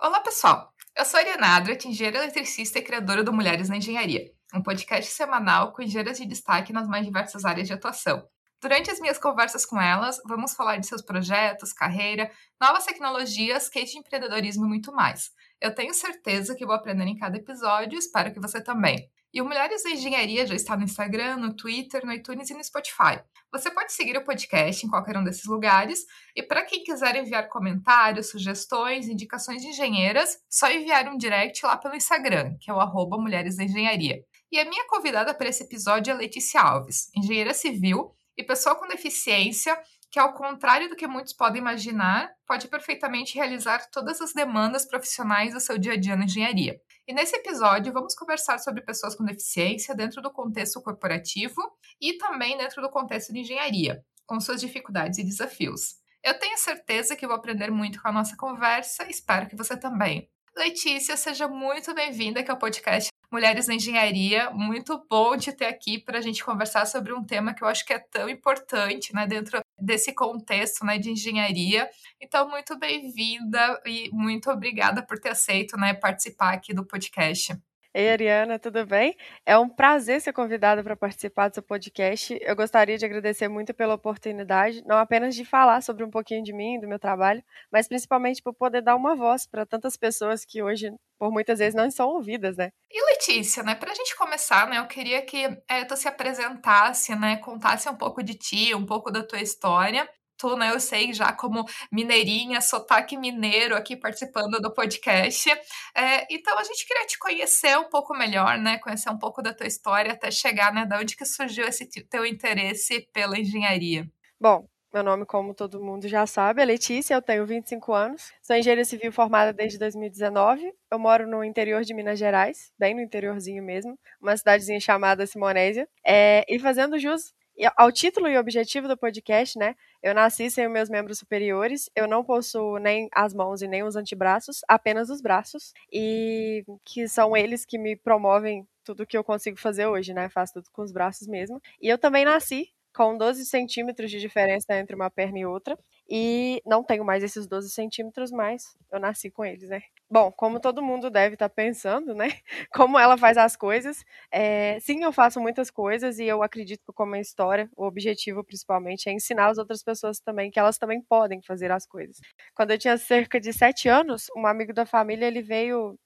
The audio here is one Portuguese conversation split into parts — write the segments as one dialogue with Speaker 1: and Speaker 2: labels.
Speaker 1: Olá, pessoal! Eu sou a Ariana Adrat, engenheira eletricista e criadora do Mulheres na Engenharia, um podcast semanal com engenheiras de destaque nas mais diversas áreas de atuação. Durante as minhas conversas com elas, vamos falar de seus projetos, carreira, novas tecnologias, case de empreendedorismo e muito mais. Eu tenho certeza que vou aprender em cada episódio e espero que você também. E o Mulheres da Engenharia já está no Instagram, no Twitter, no iTunes e no Spotify. Você pode seguir o podcast em qualquer um desses lugares. E para quem quiser enviar comentários, sugestões, indicações de engenheiras, só enviar um direct lá pelo Instagram, que é o arroba Mulheres da Engenharia. E a minha convidada para esse episódio é Letícia Alves, engenheira civil e pessoa com deficiência que, ao contrário do que muitos podem imaginar, pode perfeitamente realizar todas as demandas profissionais do seu dia a dia na engenharia. E nesse episódio, vamos conversar sobre pessoas com deficiência dentro do contexto corporativo e também dentro do contexto de engenharia, com suas dificuldades e desafios. Eu tenho certeza que vou aprender muito com a nossa conversa, espero que você também. Letícia, seja muito bem-vinda aqui ao podcast Mulheres na Engenharia. Muito bom te ter aqui para a gente conversar sobre um tema que eu acho que é tão importante né, dentro desse contexto né, de engenharia. Então, muito bem-vinda e muito obrigada por ter aceito né, participar aqui do podcast.
Speaker 2: Ei, Ariana, tudo bem? É um prazer ser convidada para participar do seu podcast. Eu gostaria de agradecer muito pela oportunidade, não apenas de falar sobre um pouquinho de mim, do meu trabalho, mas principalmente por poder dar uma voz para tantas pessoas que hoje, por muitas vezes, não são ouvidas, né?
Speaker 1: E Letícia, né, para a gente começar, né, eu queria que é, tu se apresentasse, né, contasse um pouco de ti, um pouco da tua história tu, né? Eu sei já como mineirinha, sotaque mineiro aqui participando do podcast. É, então a gente queria te conhecer um pouco melhor, né? Conhecer um pouco da tua história até chegar, né? Da onde que surgiu esse teu interesse pela engenharia.
Speaker 2: Bom, meu nome, como todo mundo já sabe, é Letícia, eu tenho 25 anos, sou engenheira civil formada desde 2019. Eu moro no interior de Minas Gerais, bem no interiorzinho mesmo, uma cidadezinha chamada Simonésia. É, e fazendo jus ao título e objetivo do podcast, né? Eu nasci sem os meus membros superiores, eu não possuo nem as mãos e nem os antebraços, apenas os braços, e que são eles que me promovem tudo que eu consigo fazer hoje, né? Faço tudo com os braços mesmo. E eu também nasci com 12 centímetros de diferença entre uma perna e outra. E não tenho mais esses 12 centímetros, mas eu nasci com eles, né? Bom, como todo mundo deve estar tá pensando, né? Como ela faz as coisas. É, sim, eu faço muitas coisas e eu acredito que, como a história, o objetivo principalmente é ensinar as outras pessoas também que elas também podem fazer as coisas. Quando eu tinha cerca de sete anos, um amigo da família ele veio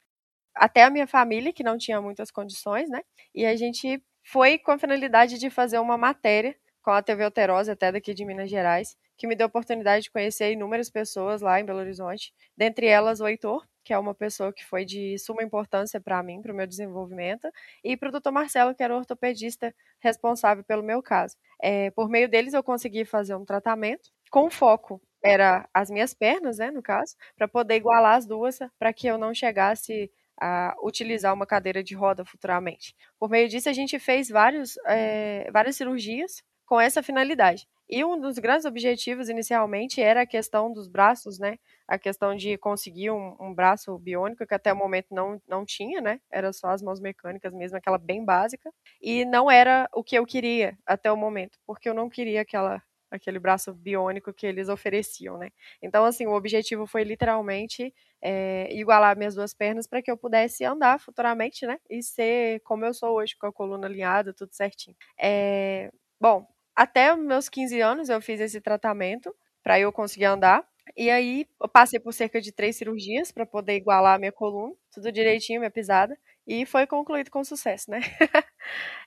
Speaker 2: até a minha família, que não tinha muitas condições, né? E a gente foi com a finalidade de fazer uma matéria com a TV Alterosa, até daqui de Minas Gerais, que me deu a oportunidade de conhecer inúmeras pessoas lá em Belo Horizonte, dentre elas o Heitor, que é uma pessoa que foi de suma importância para mim, para o meu desenvolvimento, e para o doutor Marcelo, que era o ortopedista responsável pelo meu caso. É, por meio deles, eu consegui fazer um tratamento com foco era as minhas pernas, né, no caso, para poder igualar as duas, para que eu não chegasse a utilizar uma cadeira de roda futuramente. Por meio disso, a gente fez vários, é, várias cirurgias com essa finalidade. E um dos grandes objetivos inicialmente era a questão dos braços, né? A questão de conseguir um, um, braço biônico, que até o momento não, não tinha, né? Era só as mãos mecânicas mesmo, aquela bem básica. E não era o que eu queria até o momento, porque eu não queria aquela aquele braço biônico que eles ofereciam, né? Então, assim, o objetivo foi literalmente é, igualar minhas duas pernas para que eu pudesse andar futuramente, né? E ser como eu sou hoje, com a coluna alinhada, tudo certinho. É, bom, até meus 15 anos eu fiz esse tratamento para eu conseguir andar. E aí eu passei por cerca de três cirurgias para poder igualar a minha coluna, tudo direitinho, minha pisada. E foi concluído com sucesso, né?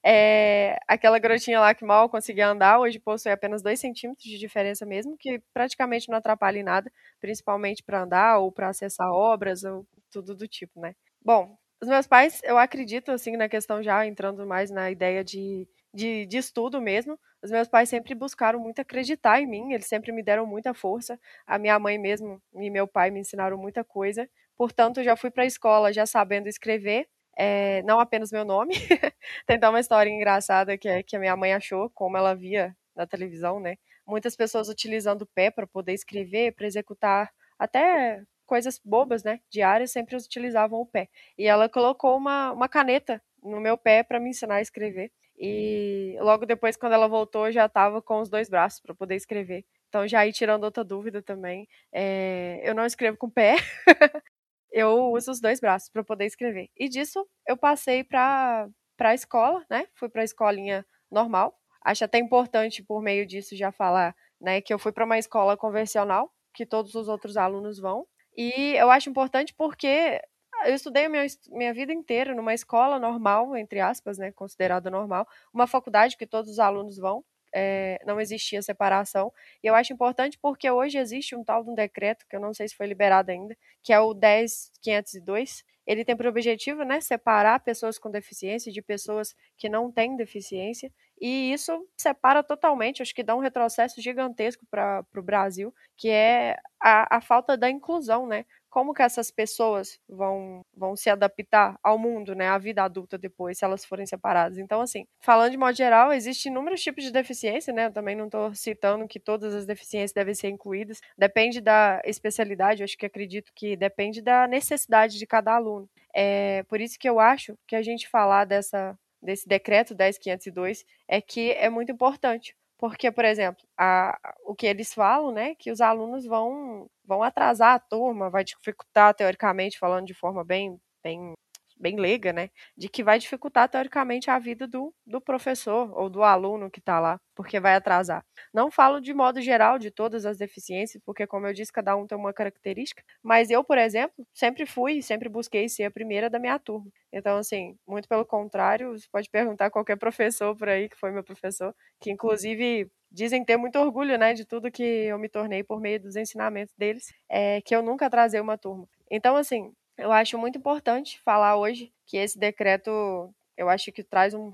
Speaker 2: é, aquela garotinha lá que mal conseguia andar, hoje possui apenas 2 centímetros de diferença mesmo, que praticamente não atrapalha em nada, principalmente para andar ou para acessar obras ou tudo do tipo, né? Bom, os meus pais, eu acredito, assim, na questão já entrando mais na ideia de de, de estudo mesmo. Os meus pais sempre buscaram muito acreditar em mim, eles sempre me deram muita força. A minha mãe mesmo e meu pai me ensinaram muita coisa. Portanto, já fui para a escola já sabendo escrever, é, não apenas meu nome. Tem uma história engraçada que, é, que a minha mãe achou, como ela via na televisão, né? Muitas pessoas utilizando o pé para poder escrever, para executar até coisas bobas, né? Diárias, sempre utilizavam o pé. E ela colocou uma, uma caneta no meu pé para me ensinar a escrever. E logo depois, quando ela voltou, já estava com os dois braços para poder escrever. Então, já aí tirando outra dúvida também, é, eu não escrevo com o pé. eu uso os dois braços para poder escrever. E disso eu passei para a escola, né? Fui para a escolinha normal. Acho até importante, por meio disso, já falar né, que eu fui para uma escola convencional, que todos os outros alunos vão. E eu acho importante porque eu estudei minha, minha vida inteira numa escola normal, entre aspas, né, considerada normal, uma faculdade que todos os alunos vão, é, não existia separação. E eu acho importante porque hoje existe um tal de um decreto, que eu não sei se foi liberado ainda, que é o 10502. Ele tem por objetivo né, separar pessoas com deficiência de pessoas que não têm deficiência. E isso separa totalmente, acho que dá um retrocesso gigantesco para o Brasil, que é a, a falta da inclusão, né? Como que essas pessoas vão, vão se adaptar ao mundo, né, à vida adulta depois, se elas forem separadas. Então, assim, falando de modo geral, existem inúmeros tipos de deficiência, né, eu também não estou citando que todas as deficiências devem ser incluídas, depende da especialidade, eu acho que acredito que depende da necessidade de cada aluno. É por isso que eu acho que a gente falar dessa, desse decreto 10502 é que é muito importante, porque, por exemplo, a, o que eles falam, né, que os alunos vão, vão atrasar a turma, vai dificultar, teoricamente, falando de forma bem, bem bem leiga, né, de que vai dificultar teoricamente a vida do, do professor ou do aluno que está lá, porque vai atrasar. Não falo de modo geral de todas as deficiências, porque como eu disse, cada um tem uma característica, mas eu, por exemplo, sempre fui, sempre busquei ser a primeira da minha turma. Então, assim, muito pelo contrário, você pode perguntar a qualquer professor por aí que foi meu professor, que inclusive dizem ter muito orgulho, né, de tudo que eu me tornei por meio dos ensinamentos deles, é que eu nunca atrasei uma turma. Então, assim, eu acho muito importante falar hoje que esse decreto, eu acho que traz um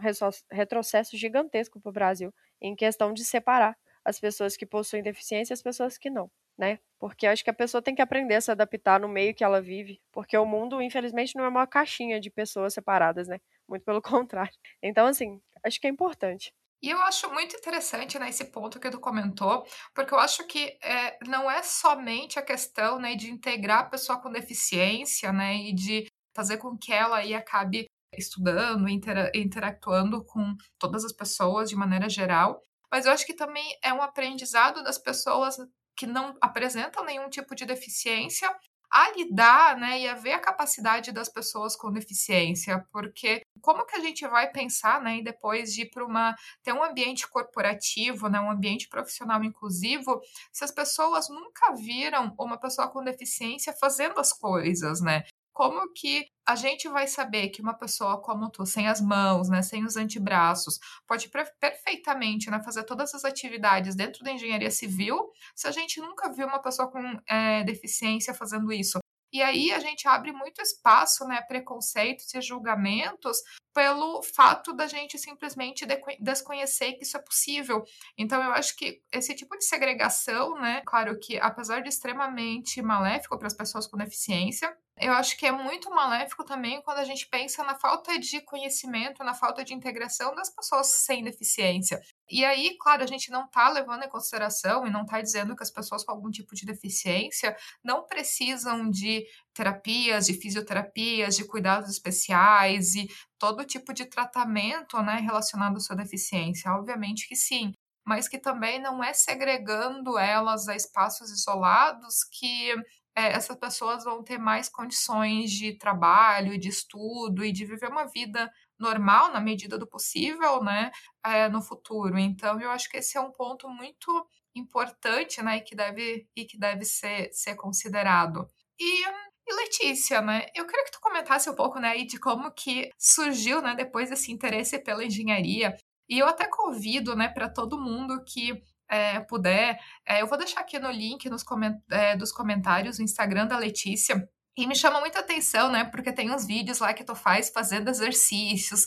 Speaker 2: retrocesso gigantesco para o Brasil em questão de separar as pessoas que possuem deficiência e as pessoas que não, né? Porque eu acho que a pessoa tem que aprender a se adaptar no meio que ela vive, porque o mundo, infelizmente, não é uma caixinha de pessoas separadas, né? Muito pelo contrário. Então, assim, acho que é importante.
Speaker 1: E eu acho muito interessante né, esse ponto que tu comentou, porque eu acho que é, não é somente a questão né, de integrar a pessoa com deficiência né, e de fazer com que ela aí acabe estudando, intera interactuando com todas as pessoas de maneira geral, mas eu acho que também é um aprendizado das pessoas que não apresentam nenhum tipo de deficiência a lidar, né, e a ver a capacidade das pessoas com deficiência, porque como que a gente vai pensar, né, depois de ir para uma ter um ambiente corporativo, né, um ambiente profissional inclusivo, se as pessoas nunca viram uma pessoa com deficiência fazendo as coisas, né? Como que a gente vai saber que uma pessoa como tu, sem as mãos, né, sem os antebraços, pode perfeitamente né, fazer todas as atividades dentro da engenharia civil, se a gente nunca viu uma pessoa com é, deficiência fazendo isso? E aí a gente abre muito espaço, né, preconceitos e julgamentos pelo fato da gente simplesmente desconhecer que isso é possível. Então eu acho que esse tipo de segregação, né, claro que apesar de extremamente maléfico para as pessoas com deficiência, eu acho que é muito maléfico também quando a gente pensa na falta de conhecimento, na falta de integração das pessoas sem deficiência. E aí, claro, a gente não está levando em consideração e não está dizendo que as pessoas com algum tipo de deficiência não precisam de terapias, de fisioterapias, de cuidados especiais e todo tipo de tratamento né, relacionado à sua deficiência. Obviamente que sim, mas que também não é segregando elas a espaços isolados que é, essas pessoas vão ter mais condições de trabalho, de estudo e de viver uma vida normal na medida do possível, né, é, no futuro. Então, eu acho que esse é um ponto muito importante, né, e que deve e que deve ser, ser considerado. E, e Letícia, né, eu queria que tu comentasse um pouco, né, de como que surgiu, né, depois esse interesse pela engenharia. E eu até convido, né, para todo mundo que é, puder, é, eu vou deixar aqui no link nos coment é, dos comentários o Instagram da Letícia, e me chama muita atenção, né? Porque tem uns vídeos lá que tu faz fazendo exercícios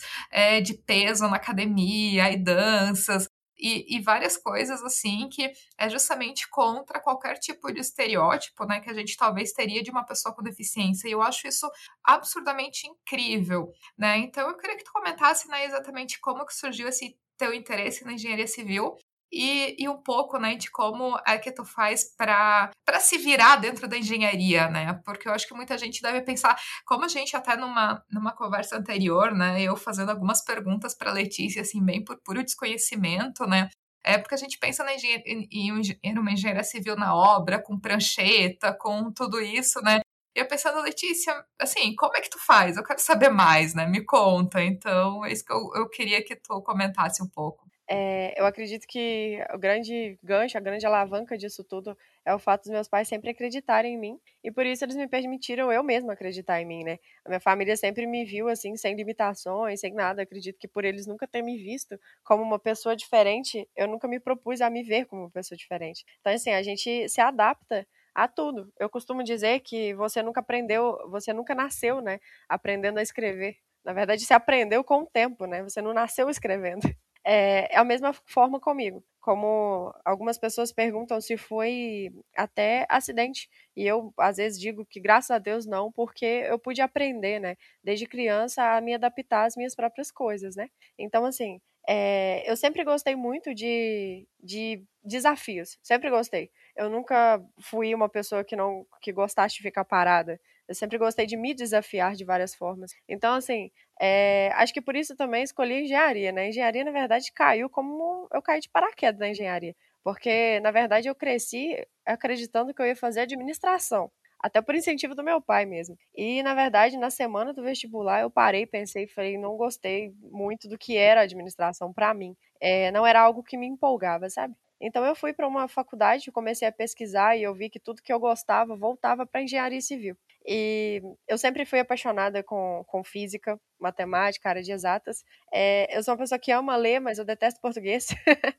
Speaker 1: de peso na academia e danças. E, e, várias coisas assim que é justamente contra qualquer tipo de estereótipo, né, que a gente talvez teria de uma pessoa com deficiência. E eu acho isso absurdamente incrível, né? Então eu queria que tu comentasse, né, exatamente como que surgiu esse teu interesse na engenharia civil e, e um pouco, né, de como é que tu faz para se virar dentro da engenharia, né? Porque eu acho que muita gente deve pensar, como a gente até numa, numa conversa anterior, né, eu fazendo algumas perguntas para Letícia, assim, bem por puro desconhecimento, né? É porque a gente pensa na engenharia, em, uma engenharia civil na obra, com prancheta, com tudo isso, né? E eu pensando, Letícia, assim, como é que tu faz? Eu quero saber mais, né? Me conta. Então, é isso que eu, eu queria que tu comentasse um pouco.
Speaker 2: É, eu acredito que o grande gancho, a grande alavanca disso tudo é o fato dos meus pais sempre acreditarem em mim e por isso eles me permitiram eu mesma acreditar em mim, né? A minha família sempre me viu assim, sem limitações, sem nada. acredito que por eles nunca terem me visto como uma pessoa diferente, eu nunca me propus a me ver como uma pessoa diferente. Então, assim, a gente se adapta a tudo. Eu costumo dizer que você nunca aprendeu, você nunca nasceu, né, aprendendo a escrever. Na verdade, você aprendeu com o tempo, né? Você não nasceu escrevendo. É, é a mesma forma comigo. Como algumas pessoas perguntam se foi até acidente. E eu, às vezes, digo que graças a Deus não, porque eu pude aprender, né? Desde criança a me adaptar às minhas próprias coisas, né? Então, assim, é, eu sempre gostei muito de, de desafios. Sempre gostei. Eu nunca fui uma pessoa que não que gostasse de ficar parada. Eu sempre gostei de me desafiar de várias formas. Então, assim, é, acho que por isso também escolhi engenharia, né? Engenharia, na verdade, caiu como eu caí de paraquedas na engenharia. Porque, na verdade, eu cresci acreditando que eu ia fazer administração. Até por incentivo do meu pai mesmo. E, na verdade, na semana do vestibular, eu parei, pensei, falei, não gostei muito do que era administração para mim. É, não era algo que me empolgava, sabe? Então eu fui para uma faculdade, comecei a pesquisar e eu vi que tudo que eu gostava voltava para engenharia civil. E eu sempre fui apaixonada com, com física, matemática, área de exatas. É, eu sou uma pessoa que ama ler, mas eu detesto português.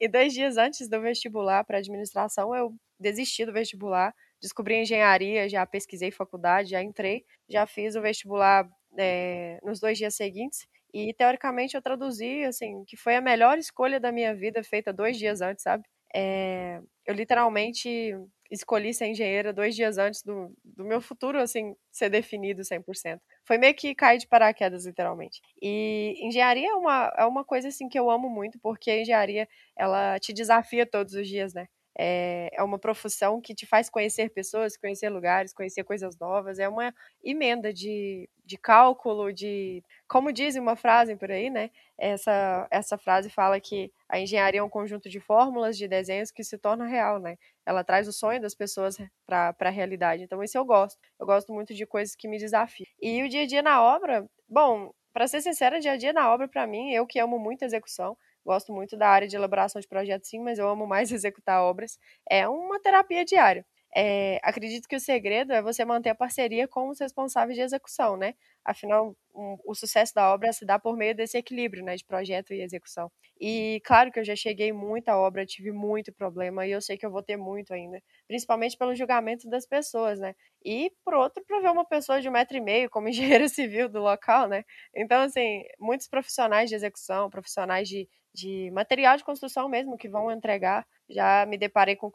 Speaker 2: e dois dias antes do vestibular para administração, eu desisti do vestibular, descobri engenharia, já pesquisei faculdade, já entrei, já fiz o vestibular é, nos dois dias seguintes. E teoricamente eu traduzi, assim, que foi a melhor escolha da minha vida feita dois dias antes, sabe? É, eu literalmente escolhi ser engenheira dois dias antes do, do meu futuro, assim, ser definido 100%. Foi meio que cair de paraquedas, literalmente. E engenharia é uma, é uma coisa, assim, que eu amo muito, porque a engenharia, ela te desafia todos os dias, né? É, é uma profissão que te faz conhecer pessoas, conhecer lugares, conhecer coisas novas. É uma emenda de, de cálculo, de. Como diz uma frase por aí, né? Essa, essa frase fala que a engenharia é um conjunto de fórmulas, de desenhos que se torna real, né? Ela traz o sonho das pessoas para a realidade. Então, isso eu gosto. Eu gosto muito de coisas que me desafiam. E o dia a dia na obra, bom, para ser sincera, dia a dia na obra, para mim, eu que amo muito execução, Gosto muito da área de elaboração de projetos, sim, mas eu amo mais executar obras. É uma terapia diária. É, acredito que o segredo é você manter a parceria com os responsáveis de execução, né? Afinal, um, o sucesso da obra se dá por meio desse equilíbrio, né, de projeto e execução. E claro que eu já cheguei muito à obra, tive muito problema e eu sei que eu vou ter muito ainda, principalmente pelo julgamento das pessoas, né? E por outro, para ver uma pessoa de um metro e meio como engenheiro civil do local, né? Então, assim, muitos profissionais de execução, profissionais de, de material de construção mesmo que vão entregar, já me deparei com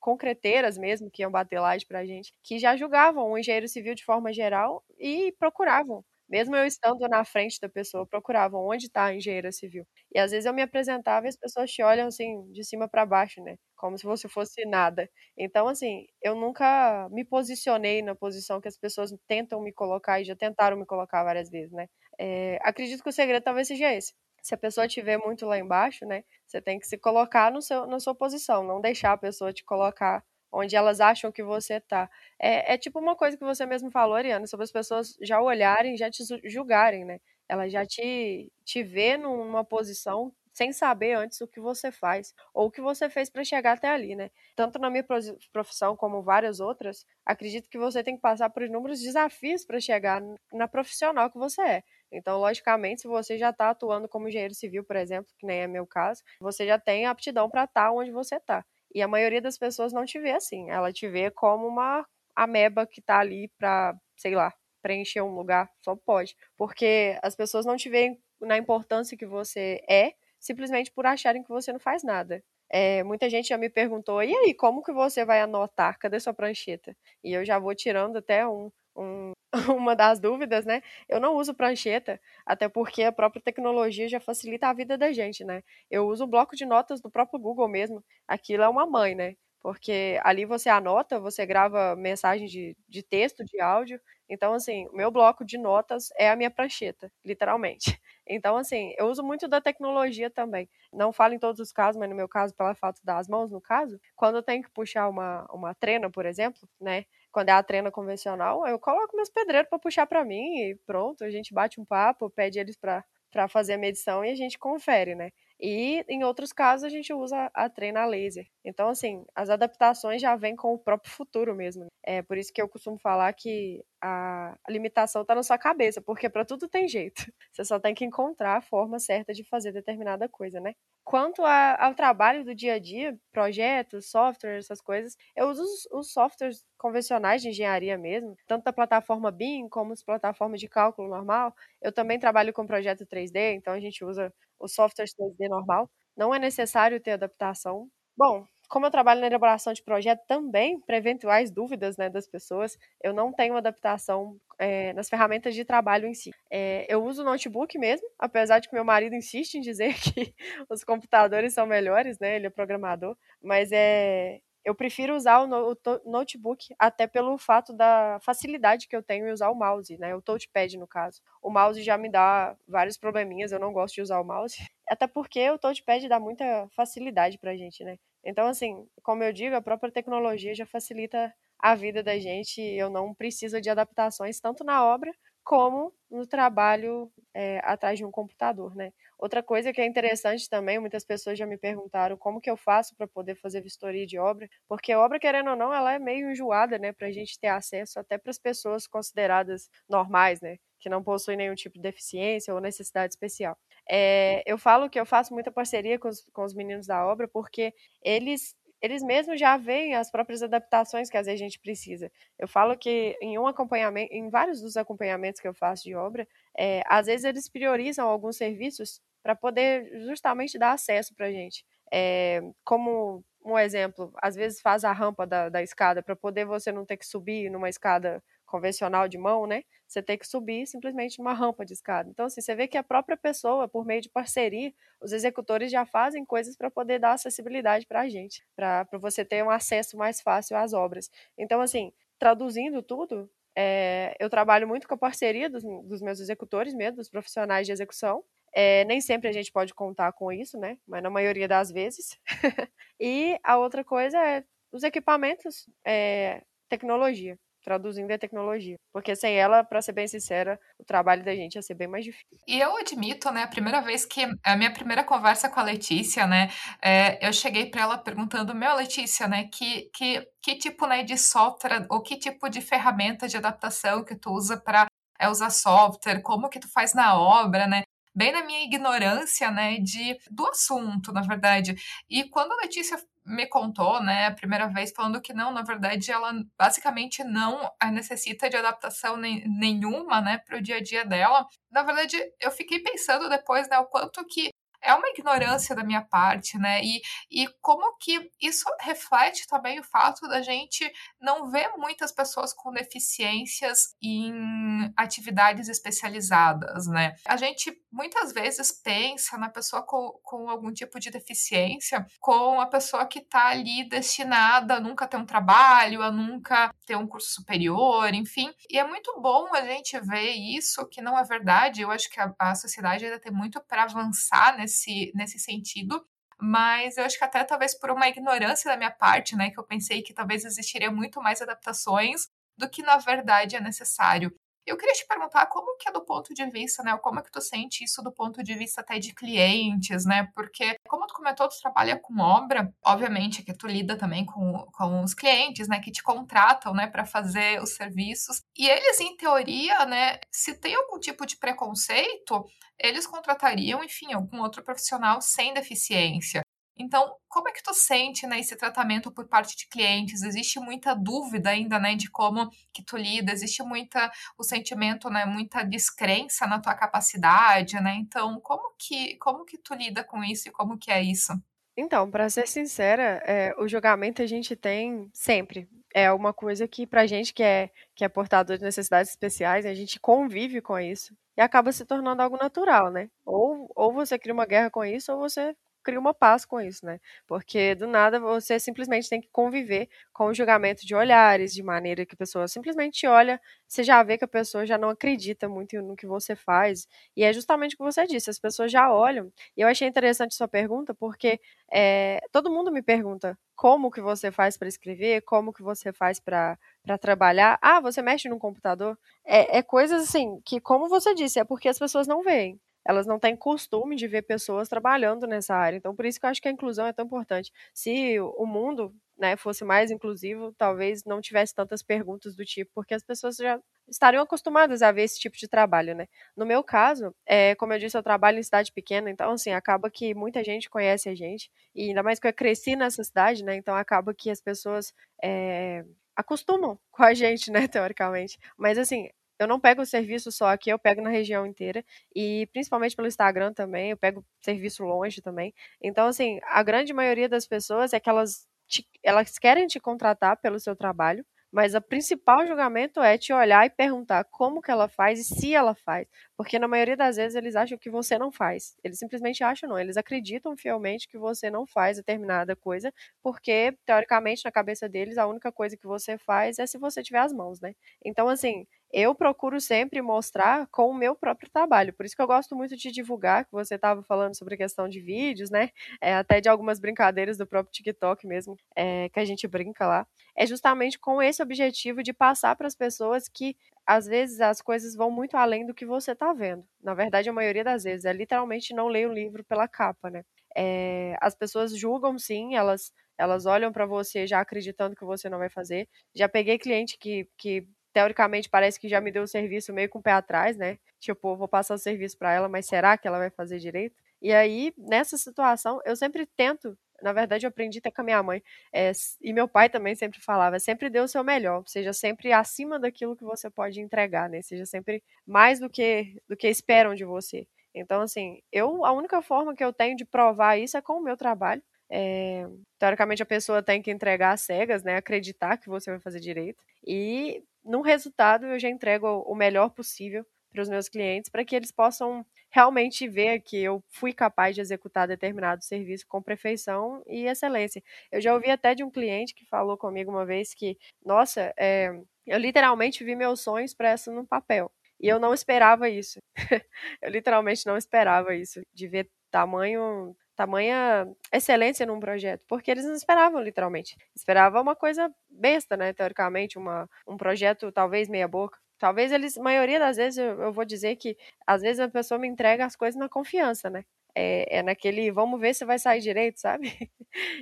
Speaker 2: concreteiras mesmo que iam bater laje pra gente, que já julgavam o engenheiro civil de forma geral e procuravam mesmo eu estando na frente da pessoa, procuravam onde está a engenheira civil. E às vezes eu me apresentava e as pessoas te olham assim, de cima para baixo, né? Como se você fosse nada. Então, assim, eu nunca me posicionei na posição que as pessoas tentam me colocar e já tentaram me colocar várias vezes, né? É, acredito que o segredo talvez seja esse. Se a pessoa estiver muito lá embaixo, né? Você tem que se colocar no seu, na sua posição, não deixar a pessoa te colocar onde elas acham que você tá. É, é tipo uma coisa que você mesmo falou, Ariana, sobre as pessoas já olharem, já te julgarem, né? Ela já te, te vê numa posição sem saber antes o que você faz ou o que você fez para chegar até ali, né? Tanto na minha profissão como várias outras, acredito que você tem que passar por inúmeros desafios para chegar na profissional que você é. Então, logicamente, se você já está atuando como engenheiro civil, por exemplo, que nem é meu caso, você já tem aptidão para estar tá onde você está. E a maioria das pessoas não te vê assim. Ela te vê como uma ameba que tá ali pra, sei lá, preencher um lugar. Só pode. Porque as pessoas não te veem na importância que você é, simplesmente por acharem que você não faz nada. É, muita gente já me perguntou, e aí, como que você vai anotar? Cadê sua prancheta? E eu já vou tirando até um, um, uma das dúvidas, né? Eu não uso prancheta, até porque a própria tecnologia já facilita a vida da gente, né? Eu uso o bloco de notas do próprio Google mesmo. Aquilo é uma mãe, né? porque ali você anota, você grava mensagem de, de texto, de áudio. Então, assim, o meu bloco de notas é a minha prancheta, literalmente. Então, assim, eu uso muito da tecnologia também. Não falo em todos os casos, mas no meu caso, pela falta das mãos, no caso, quando eu tenho que puxar uma, uma trena, por exemplo, né? Quando é a trena convencional, eu coloco meus pedreiros para puxar para mim e pronto, a gente bate um papo, pede eles para fazer a medição e a gente confere, né? E em outros casos a gente usa a treina laser. Então, assim, as adaptações já vêm com o próprio futuro mesmo. Né? É por isso que eu costumo falar que a limitação está na sua cabeça, porque para tudo tem jeito. Você só tem que encontrar a forma certa de fazer determinada coisa, né? Quanto a, ao trabalho do dia a dia, projetos, softwares, essas coisas, eu uso os, os, softwares convencionais de engenharia mesmo, tanto da plataforma BIM como as plataformas de cálculo normal. Eu também trabalho com projeto 3D, então a gente usa o software 3D normal. Não é necessário ter adaptação. Bom, como eu trabalho na elaboração de projeto também, para eventuais dúvidas né, das pessoas, eu não tenho adaptação é, nas ferramentas de trabalho em si. É, eu uso notebook mesmo, apesar de que meu marido insiste em dizer que os computadores são melhores, né? Ele é programador, mas é, eu prefiro usar o, no, o, notebook até pelo fato da facilidade que eu tenho em usar o mouse, né? O touchpad, no caso. O mouse já me dá vários probleminhas, eu não gosto de usar o mouse. Até porque o touchpad dá muita facilidade pra gente, né? Então, assim, como eu digo, a própria tecnologia já facilita a vida da gente e eu não preciso de adaptações tanto na obra como no trabalho é, atrás de um computador, né? Outra coisa que é interessante também, muitas pessoas já me perguntaram como que eu faço para poder fazer vistoria de obra, porque obra, querendo ou não, ela é meio enjoada, né, para a gente ter acesso até para as pessoas consideradas normais, né, que não possuem nenhum tipo de deficiência ou necessidade especial. É, eu falo que eu faço muita parceria com os, com os meninos da obra, porque eles eles mesmos já veem as próprias adaptações que às vezes a gente precisa. Eu falo que em um acompanhamento, em vários dos acompanhamentos que eu faço de obra, é, às vezes eles priorizam alguns serviços para poder justamente dar acesso para a gente. É, como um exemplo, às vezes faz a rampa da, da escada para poder você não ter que subir numa escada convencional de mão, né? Você tem que subir simplesmente uma rampa de escada. Então, assim, você vê que a própria pessoa, por meio de parceria, os executores já fazem coisas para poder dar acessibilidade para a gente, para você ter um acesso mais fácil às obras. Então, assim, traduzindo tudo, é, eu trabalho muito com a parceria dos, dos meus executores mesmo, dos profissionais de execução. É, nem sempre a gente pode contar com isso, né? Mas na maioria das vezes. e a outra coisa é os equipamentos, é, tecnologia traduzindo a tecnologia. Porque sem ela, para ser bem sincera, o trabalho da gente ia ser bem mais difícil.
Speaker 1: E eu admito, né, a primeira vez que a minha primeira conversa com a Letícia, né, é, eu cheguei para ela perguntando, meu Letícia, né, que, que, que tipo, né, de software ou que tipo de ferramenta de adaptação que tu usa para é, usar software, como que tu faz na obra, né? Bem na minha ignorância, né, de do assunto, na verdade. E quando a Letícia me contou, né, a primeira vez, falando que não, na verdade, ela basicamente não necessita de adaptação nem, nenhuma, né, para o dia a dia dela. Na verdade, eu fiquei pensando depois, né, o quanto que é uma ignorância da minha parte, né? E, e como que isso reflete também o fato da gente não ver muitas pessoas com deficiências em atividades especializadas, né? A gente muitas vezes pensa na pessoa com, com algum tipo de deficiência com a pessoa que está ali destinada a nunca ter um trabalho, a nunca ter um curso superior, enfim. E é muito bom a gente ver isso, que não é verdade. Eu acho que a, a sociedade ainda tem muito para avançar nesse nesse, nesse sentido. Mas eu acho que até talvez por uma ignorância da minha parte, né, que eu pensei que talvez existiria muito mais adaptações do que na verdade é necessário. Eu queria te perguntar como que é do ponto de vista, né? Como é que tu sente isso do ponto de vista até de clientes, né? Porque, como tu comentou, tu trabalha com obra, obviamente que tu lida também com, com os clientes, né? Que te contratam, né? Para fazer os serviços. E eles, em teoria, né? Se tem algum tipo de preconceito, eles contratariam, enfim, algum outro profissional sem deficiência. Então, como é que tu sente né, esse tratamento por parte de clientes? Existe muita dúvida ainda, né, de como que tu lida? Existe muita o sentimento, né, muita descrença na tua capacidade, né? Então, como que como que tu lida com isso e como que é isso?
Speaker 2: Então, para ser sincera, é, o julgamento a gente tem sempre. É uma coisa que pra gente que é que é portador de necessidades especiais, a gente convive com isso e acaba se tornando algo natural, né? Ou ou você cria uma guerra com isso ou você cria uma paz com isso, né? Porque do nada você simplesmente tem que conviver com o julgamento de olhares, de maneira que a pessoa simplesmente olha, você já vê que a pessoa já não acredita muito no que você faz. E é justamente o que você disse, as pessoas já olham. E eu achei interessante sua pergunta, porque é, todo mundo me pergunta como que você faz para escrever, como que você faz para trabalhar. Ah, você mexe no computador? É, é coisas assim que, como você disse, é porque as pessoas não veem elas não têm costume de ver pessoas trabalhando nessa área. Então, por isso que eu acho que a inclusão é tão importante. Se o mundo né, fosse mais inclusivo, talvez não tivesse tantas perguntas do tipo, porque as pessoas já estariam acostumadas a ver esse tipo de trabalho, né? No meu caso, é, como eu disse, eu trabalho em cidade pequena, então, assim, acaba que muita gente conhece a gente, e ainda mais que eu cresci nessa cidade, né? Então, acaba que as pessoas é, acostumam com a gente, né, teoricamente. Mas, assim, eu não pego o serviço só aqui, eu pego na região inteira. E principalmente pelo Instagram também, eu pego serviço longe também. Então, assim, a grande maioria das pessoas é que elas, te, elas querem te contratar pelo seu trabalho, mas o principal julgamento é te olhar e perguntar como que ela faz e se ela faz. Porque na maioria das vezes eles acham que você não faz. Eles simplesmente acham não. Eles acreditam fielmente que você não faz determinada coisa, porque, teoricamente, na cabeça deles, a única coisa que você faz é se você tiver as mãos, né? Então, assim, eu procuro sempre mostrar com o meu próprio trabalho. Por isso que eu gosto muito de divulgar, que você estava falando sobre a questão de vídeos, né? É, até de algumas brincadeiras do próprio TikTok mesmo, é, que a gente brinca lá. É justamente com esse objetivo de passar para as pessoas que às vezes as coisas vão muito além do que você está vendo. Na verdade, a maioria das vezes é literalmente não ler o livro pela capa, né? É, as pessoas julgam sim, elas elas olham para você já acreditando que você não vai fazer. Já peguei cliente que, que teoricamente parece que já me deu o serviço meio com o pé atrás, né? Tipo, vou passar o serviço para ela, mas será que ela vai fazer direito? E aí, nessa situação, eu sempre tento, na verdade, eu aprendi até com a minha mãe, é, e meu pai também sempre falava, sempre dê o seu melhor, seja sempre acima daquilo que você pode entregar, né? Seja sempre mais do que do que esperam de você. Então, assim, eu a única forma que eu tenho de provar isso é com o meu trabalho. É, teoricamente a pessoa tem que entregar cegas, né? Acreditar que você vai fazer direito. E no resultado eu já entrego o melhor possível para os meus clientes, para que eles possam realmente ver que eu fui capaz de executar determinado serviço com perfeição e excelência. Eu já ouvi até de um cliente que falou comigo uma vez que, nossa, é, eu literalmente vi meus sonhos expressos no papel. E eu não esperava isso. eu literalmente não esperava isso, de ver tamanho tamanha excelência num projeto, porque eles não esperavam literalmente. Esperavam uma coisa besta, né, teoricamente, uma, um projeto talvez meia boca. Talvez eles, maioria das vezes, eu, eu vou dizer que às vezes a pessoa me entrega as coisas na confiança, né? É, é, naquele vamos ver se vai sair direito, sabe?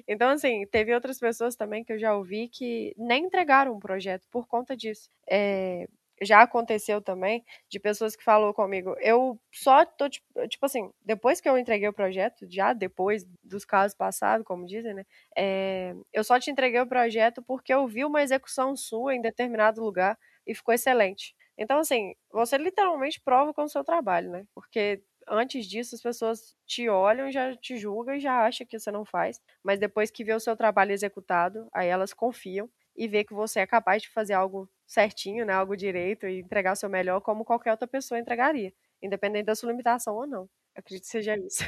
Speaker 2: Então, assim, teve outras pessoas também que eu já ouvi que nem entregaram um projeto por conta disso. É, já aconteceu também de pessoas que falou comigo, eu só tô, tipo, tipo assim, depois que eu entreguei o projeto, já depois dos casos passados, como dizem, né, é, eu só te entreguei o projeto porque eu vi uma execução sua em determinado lugar e ficou excelente. Então, assim, você literalmente prova com o seu trabalho, né, porque antes disso as pessoas te olham, já te julgam e já acham que você não faz, mas depois que vê o seu trabalho executado, aí elas confiam e vê que você é capaz de fazer algo certinho, né, algo direito e entregar o seu melhor como qualquer outra pessoa entregaria, independente da sua limitação ou não. Eu acredito que seja isso.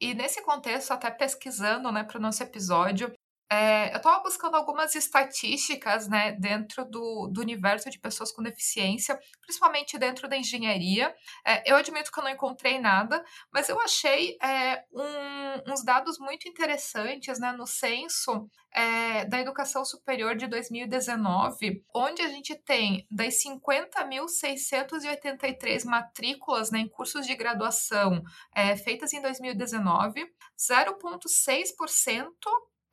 Speaker 1: E nesse contexto, até pesquisando, né, para o nosso episódio, é, eu estava buscando algumas estatísticas né, dentro do, do, universo de pessoas com deficiência, principalmente dentro da engenharia. É, eu admito que eu não encontrei nada, mas eu achei é, um, uns dados muito interessantes né, no censo é, da educação superior de 2019, onde a gente tem das 50.683 matrículas né, em cursos de graduação é, feitas em 2019, 0,6%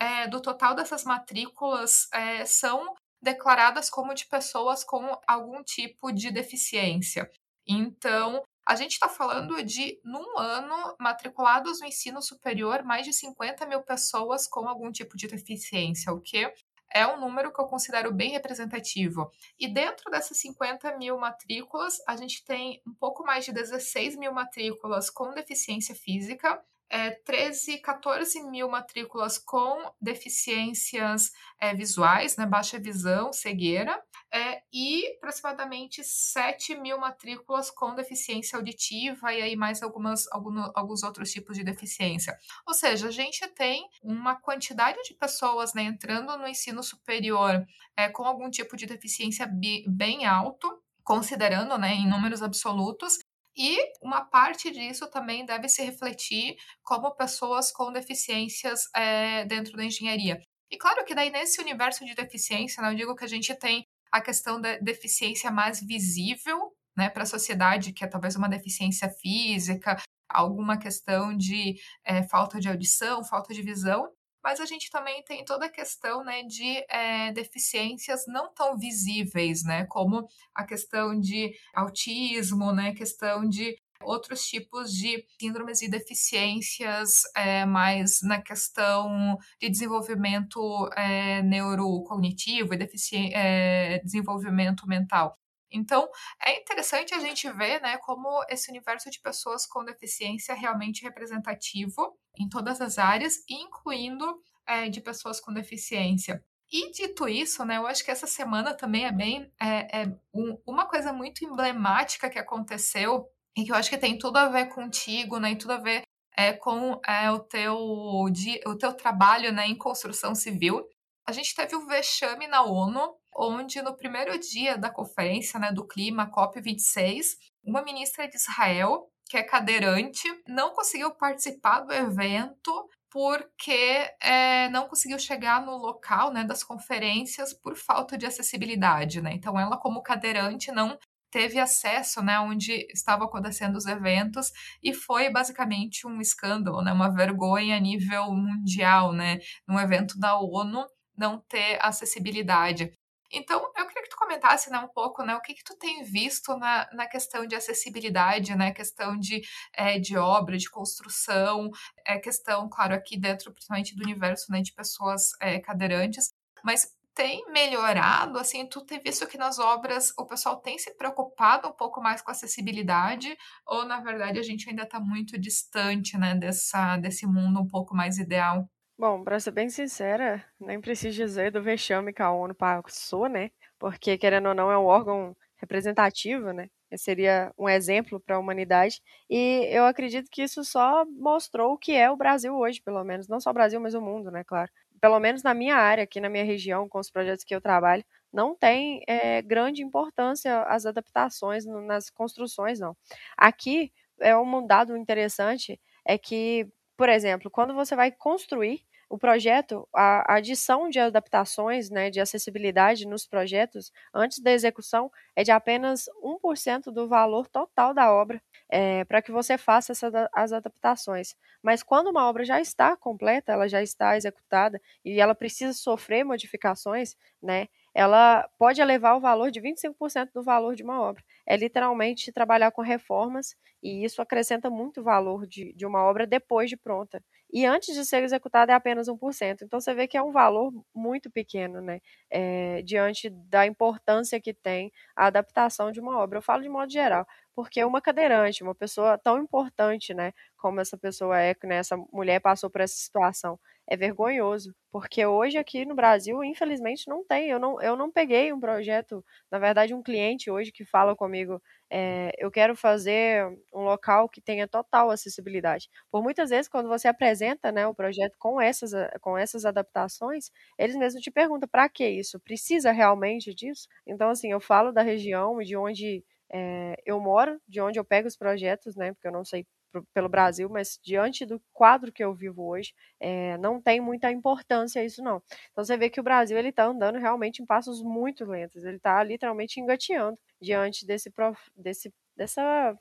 Speaker 1: é, do total dessas matrículas é, são declaradas como de pessoas com algum tipo de deficiência. Então, a gente está falando de, num ano, matriculados no ensino superior, mais de 50 mil pessoas com algum tipo de deficiência, o que é um número que eu considero bem representativo. E dentro dessas 50 mil matrículas, a gente tem um pouco mais de 16 mil matrículas com deficiência física é, 13, 14 mil matrículas com deficiências é, visuais, né, baixa visão, cegueira, é, e aproximadamente 7 mil matrículas com deficiência auditiva e aí mais algumas, alguns, alguns outros tipos de deficiência. Ou seja, a gente tem uma quantidade de pessoas né, entrando no ensino superior é, com algum tipo de deficiência bem alto, considerando né, em números absolutos, e uma parte disso também deve se refletir como pessoas com deficiências é, dentro da engenharia. E claro que daí nesse universo de deficiência, né, eu digo que a gente tem a questão da deficiência mais visível né, para a sociedade, que é talvez uma deficiência física, alguma questão de é, falta de audição, falta de visão, mas a gente também tem toda a questão né, de é, deficiências não tão visíveis, né, como a questão de autismo, né, questão de outros tipos de síndromes e deficiências é, mais na questão de desenvolvimento é, neurocognitivo e é, desenvolvimento mental. Então, é interessante a gente ver né, como esse universo de pessoas com deficiência é realmente representativo em todas as áreas, incluindo é, de pessoas com deficiência. E dito isso, né, eu acho que essa semana também é bem é, é um, uma coisa muito emblemática que aconteceu e que eu acho que tem tudo a ver contigo, né? E tudo a ver é, com é, o, teu, o teu trabalho né, em construção civil. A gente teve o vexame na ONU, onde no primeiro dia da conferência né, do clima, COP26, uma ministra de Israel, que é cadeirante, não conseguiu participar do evento porque é, não conseguiu chegar no local né, das conferências por falta de acessibilidade. Né? Então, ela, como cadeirante, não teve acesso, né, onde estavam acontecendo os eventos e foi basicamente um escândalo, né, uma vergonha a nível mundial, né, num evento da ONU não ter acessibilidade. Então, eu queria que tu comentasse né, um pouco né, o que, que tu tem visto na, na questão de acessibilidade, né, questão de, é, de obra, de construção, é questão, claro, aqui dentro, principalmente do universo né, de pessoas é, cadeirantes, mas tem melhorado? Assim, tu tem visto que nas obras o pessoal tem se preocupado um pouco mais com acessibilidade? Ou, na verdade, a gente ainda está muito distante, né, dessa, desse mundo um pouco mais ideal?
Speaker 2: Bom, para ser bem sincera, nem preciso dizer do vexame que a ONU passou, né? Porque, querendo ou não, é um órgão representativo, né? Seria um exemplo para a humanidade. E eu acredito que isso só mostrou o que é o Brasil hoje, pelo menos. Não só o Brasil, mas o mundo, né? Claro pelo menos na minha área, aqui na minha região, com os projetos que eu trabalho, não tem é, grande importância as adaptações nas construções, não. Aqui, é um dado interessante, é que, por exemplo, quando você vai construir, o projeto, a, adição de adaptações, né, de acessibilidade nos projetos, antes da execução, é de apenas 1% do valor total da obra, é, para que você faça essa, as adaptações. Mas quando uma obra já está completa, ela já está executada e ela precisa sofrer modificações, né, ela pode elevar o valor de 25% do valor de uma obra. É literalmente trabalhar com reformas e isso acrescenta muito valor de, de uma obra depois de pronta e antes de ser executada é apenas 1%. Então você vê que é um valor muito pequeno, né? É, diante da importância que tem a adaptação de uma obra. Eu falo de modo geral, porque uma cadeirante, uma pessoa tão importante, né, como essa pessoa é, né, essa mulher passou por essa situação, é vergonhoso, porque hoje aqui no Brasil, infelizmente, não tem. Eu não, eu não peguei um projeto, na verdade, um cliente hoje que fala comigo, é, eu quero fazer um local que tenha total acessibilidade. Por muitas vezes, quando você apresenta né, o projeto com essas, com essas adaptações, eles mesmos te perguntam para que isso? Precisa realmente disso? Então, assim, eu falo da região de onde é, eu moro, de onde eu pego os projetos, né? Porque eu não sei pelo Brasil, mas diante do quadro que eu vivo hoje, é, não tem muita importância isso não. Então você vê que o Brasil ele está andando realmente em passos muito lentos, ele está literalmente engateando diante desse, desse, dessa,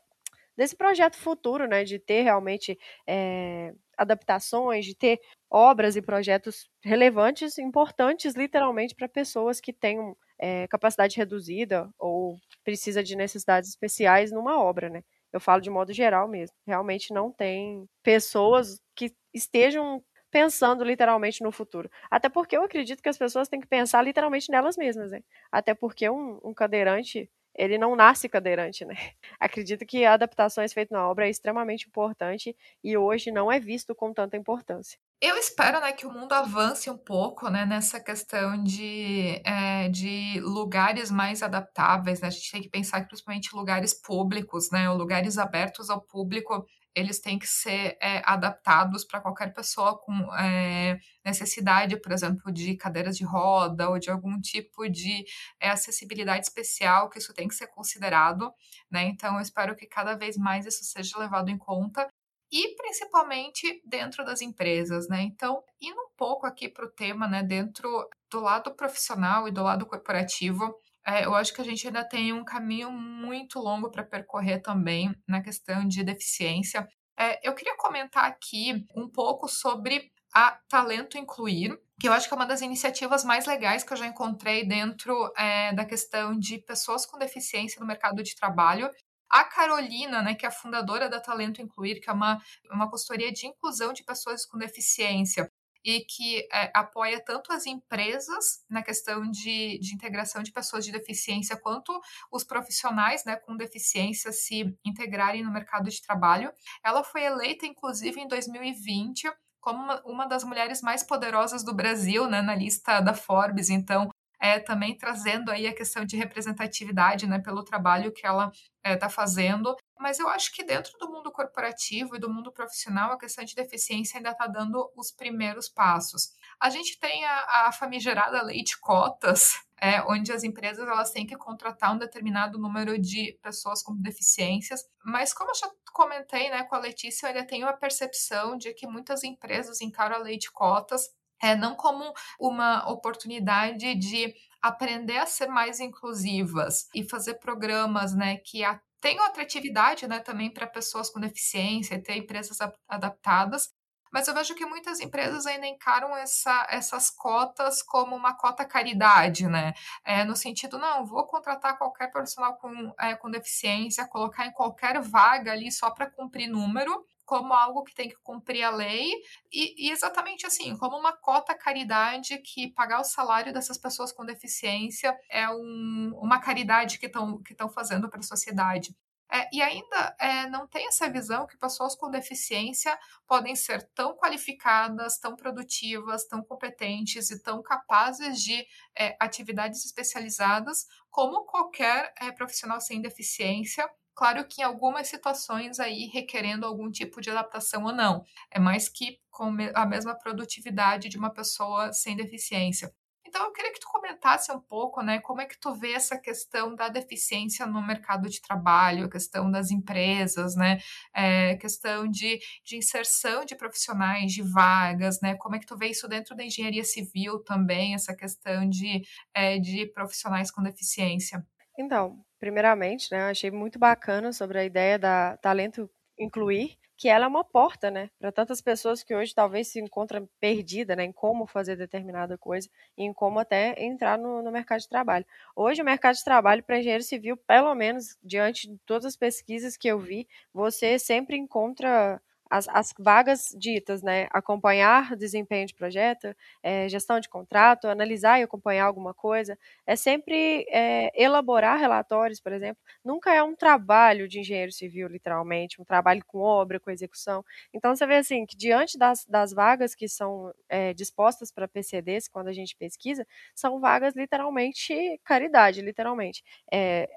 Speaker 2: desse projeto futuro, né, de ter realmente é, adaptações, de ter obras e projetos relevantes, importantes, literalmente para pessoas que tenham é, capacidade reduzida ou precisa de necessidades especiais numa obra, né? Eu falo de modo geral mesmo. Realmente não tem pessoas que estejam pensando literalmente no futuro. Até porque eu acredito que as pessoas têm que pensar literalmente nelas mesmas, né? Até porque um, um cadeirante, ele não nasce cadeirante, né? Acredito que adaptações feitas na obra é extremamente importante e hoje não é visto com tanta importância.
Speaker 1: Eu espero, né, que o mundo avance um pouco, né, nessa questão de, é, de lugares mais adaptáveis, né? A gente tem que pensar que principalmente lugares públicos, né, ou lugares abertos ao público, eles têm que ser é, adaptados para qualquer pessoa com é, necessidade, por exemplo, de cadeiras de roda ou de algum tipo de é, acessibilidade especial, que isso tem que ser considerado, né? Então, eu espero que cada vez mais isso seja levado em conta e principalmente dentro das empresas, né? Então, indo um pouco aqui para o tema, né, dentro do lado profissional e do lado corporativo, é, eu acho que a gente ainda tem um caminho muito longo para percorrer também na questão de deficiência. É, eu queria comentar aqui um pouco sobre a Talento Incluir, que eu acho que é uma das iniciativas mais legais que eu já encontrei dentro é, da questão de pessoas com deficiência no mercado de trabalho. A Carolina, né, que é a fundadora da Talento Incluir, que é uma, uma consultoria de inclusão de pessoas com deficiência e que é, apoia tanto as empresas na questão de, de integração de pessoas de deficiência, quanto os profissionais né, com deficiência se integrarem no mercado de trabalho. Ela foi eleita, inclusive, em 2020 como uma, uma das mulheres mais poderosas do Brasil, né, na lista da Forbes. Então, é, também trazendo aí a questão de representatividade, né, pelo trabalho que ela está é, fazendo. Mas eu acho que dentro do mundo corporativo e do mundo profissional, a questão de deficiência ainda está dando os primeiros passos. A gente tem a, a famigerada lei de cotas, é, onde as empresas elas têm que contratar um determinado número de pessoas com deficiências. Mas como eu já comentei né, com a Letícia, eu ainda tenho a percepção de que muitas empresas encaram a lei de cotas é, não como uma oportunidade de aprender a ser mais inclusivas e fazer programas né, que tenham atratividade né, também para pessoas com deficiência, ter empresas adaptadas. Mas eu vejo que muitas empresas ainda encaram essa, essas cotas como uma cota caridade, né? É, no sentido, não, vou contratar qualquer profissional com, é, com deficiência, colocar em qualquer vaga ali só para cumprir número, como algo que tem que cumprir a lei e, e, exatamente assim, como uma cota caridade que pagar o salário dessas pessoas com deficiência é um, uma caridade que estão que fazendo para a sociedade. É, e ainda é, não tem essa visão que pessoas com deficiência podem ser tão qualificadas, tão produtivas, tão competentes e tão capazes de é, atividades especializadas como qualquer é, profissional sem deficiência Claro que em algumas situações aí requerendo algum tipo de adaptação ou não. É mais que com a mesma produtividade de uma pessoa sem deficiência. Então eu queria que tu comentasse um pouco, né, como é que tu vê essa questão da deficiência no mercado de trabalho, a questão das empresas, né, é, questão de, de inserção de profissionais, de vagas, né, como é que tu vê isso dentro da engenharia civil também, essa questão de, é, de profissionais com deficiência?
Speaker 2: Então, primeiramente, né, achei muito bacana sobre a ideia da talento incluir, que ela é uma porta, né, para tantas pessoas que hoje talvez se encontram perdidas, né, em como fazer determinada coisa e em como até entrar no, no mercado de trabalho. Hoje o mercado de trabalho para engenheiro civil, pelo menos diante de todas as pesquisas que eu vi, você sempre encontra as, as, vagas ditas, né? Acompanhar desempenho de projeto, é, gestão de contrato, analisar e acompanhar alguma coisa, é sempre é, elaborar relatórios, por exemplo. Nunca é um trabalho de engenheiro civil, literalmente, um trabalho com obra, com execução. Então você vê assim que diante das, das vagas que são é, dispostas para PCDs, quando a gente pesquisa, são vagas literalmente caridade, literalmente.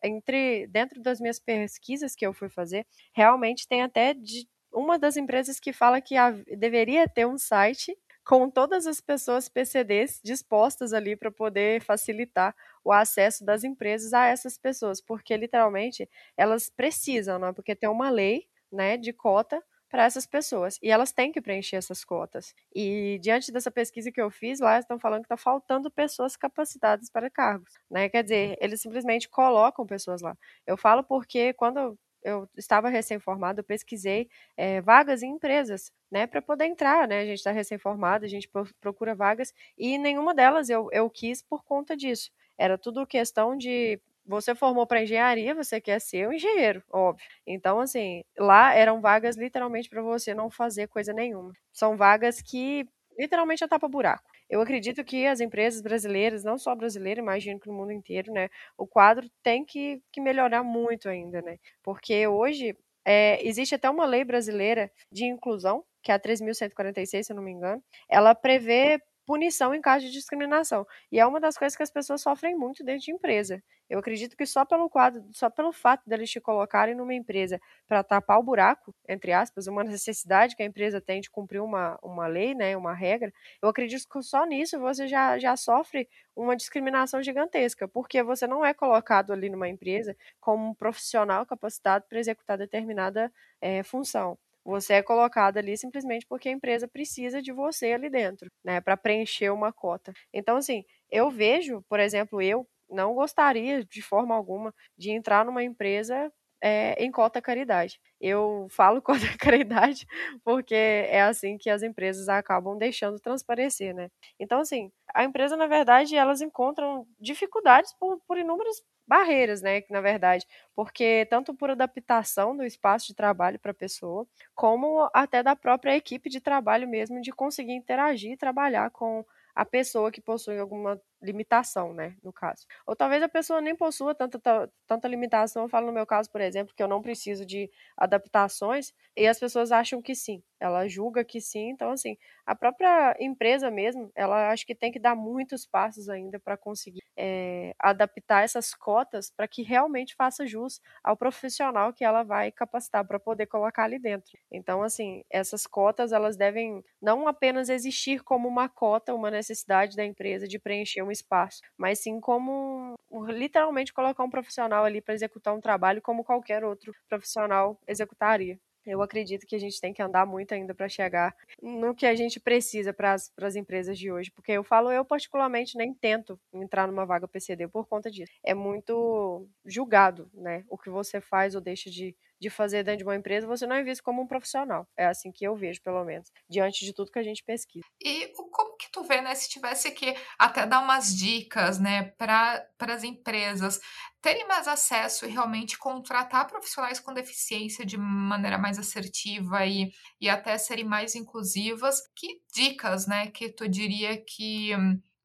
Speaker 2: entre dentro das minhas pesquisas que eu fui fazer, realmente tem até de uma das empresas que fala que deveria ter um site com todas as pessoas PCDs dispostas ali para poder facilitar o acesso das empresas a essas pessoas, porque literalmente elas precisam, né? Porque tem uma lei, né, de cota para essas pessoas e elas têm que preencher essas cotas. E diante dessa pesquisa que eu fiz, lá estão falando que está faltando pessoas capacitadas para cargos, né? Quer dizer, eles simplesmente colocam pessoas lá. Eu falo porque quando eu estava recém-formada, eu pesquisei é, vagas em empresas, né, para poder entrar, né, a gente está recém-formado, a gente procura vagas, e nenhuma delas eu, eu quis por conta disso. Era tudo questão de você formou para engenharia, você quer ser um engenheiro, óbvio. Então, assim, lá eram vagas literalmente para você não fazer coisa nenhuma. São vagas que literalmente é tapa-buraco. Eu acredito que as empresas brasileiras, não só brasileiras, imagino que no mundo inteiro, né, o quadro tem que, que melhorar muito ainda, né? Porque hoje é, existe até uma lei brasileira de inclusão, que é a 3.146, se eu não me engano, ela prevê punição em caso de discriminação. E é uma das coisas que as pessoas sofrem muito dentro de empresa. Eu acredito que só pelo quadro, só pelo fato deles te colocarem numa empresa para tapar o buraco, entre aspas, uma necessidade que a empresa tem de cumprir uma, uma lei, né, uma regra, eu acredito que só nisso você já, já sofre uma discriminação gigantesca, porque você não é colocado ali numa empresa como um profissional capacitado para executar determinada é, função. Você é colocado ali simplesmente porque a empresa precisa de você ali dentro, né, para preencher uma cota. Então, assim, eu vejo, por exemplo, eu não gostaria de forma alguma de entrar numa empresa é, em cota caridade. Eu falo cota caridade porque é assim que as empresas acabam deixando transparecer, né? Então, assim, a empresa, na verdade, elas encontram dificuldades por, por inúmeras barreiras, né, na verdade, porque tanto por adaptação do espaço de trabalho para a pessoa, como até da própria equipe de trabalho mesmo, de conseguir interagir e trabalhar com a pessoa que possui alguma limitação, né, no caso. Ou talvez a pessoa nem possua tanta, tanta limitação, eu falo no meu caso, por exemplo, que eu não preciso de adaptações, e as pessoas acham que sim, ela julga que sim, então assim, a própria empresa mesmo, ela acho que tem que dar muitos passos ainda para conseguir é, adaptar essas cotas para que realmente faça jus ao profissional que ela vai capacitar para poder colocar ali dentro. Então, assim, essas cotas, elas devem não apenas existir como uma cota, uma necessidade da empresa de preencher um espaço, mas sim como literalmente colocar um profissional ali para executar um trabalho como qualquer outro profissional executaria. Eu acredito que a gente tem que andar muito ainda para chegar no que a gente precisa para as empresas de hoje. Porque eu falo, eu particularmente nem tento entrar numa vaga PCD por conta disso. É muito julgado, né? O que você faz ou deixa de, de fazer dentro de uma empresa, você não é visto como um profissional. É assim que eu vejo, pelo menos, diante de tudo que a gente pesquisa.
Speaker 1: E como que tu vê, né, se tivesse que até dar umas dicas, né, para as empresas terem mais acesso e realmente contratar profissionais com deficiência de maneira mais assertiva e, e até serem mais inclusivas, que dicas, né, que tu diria que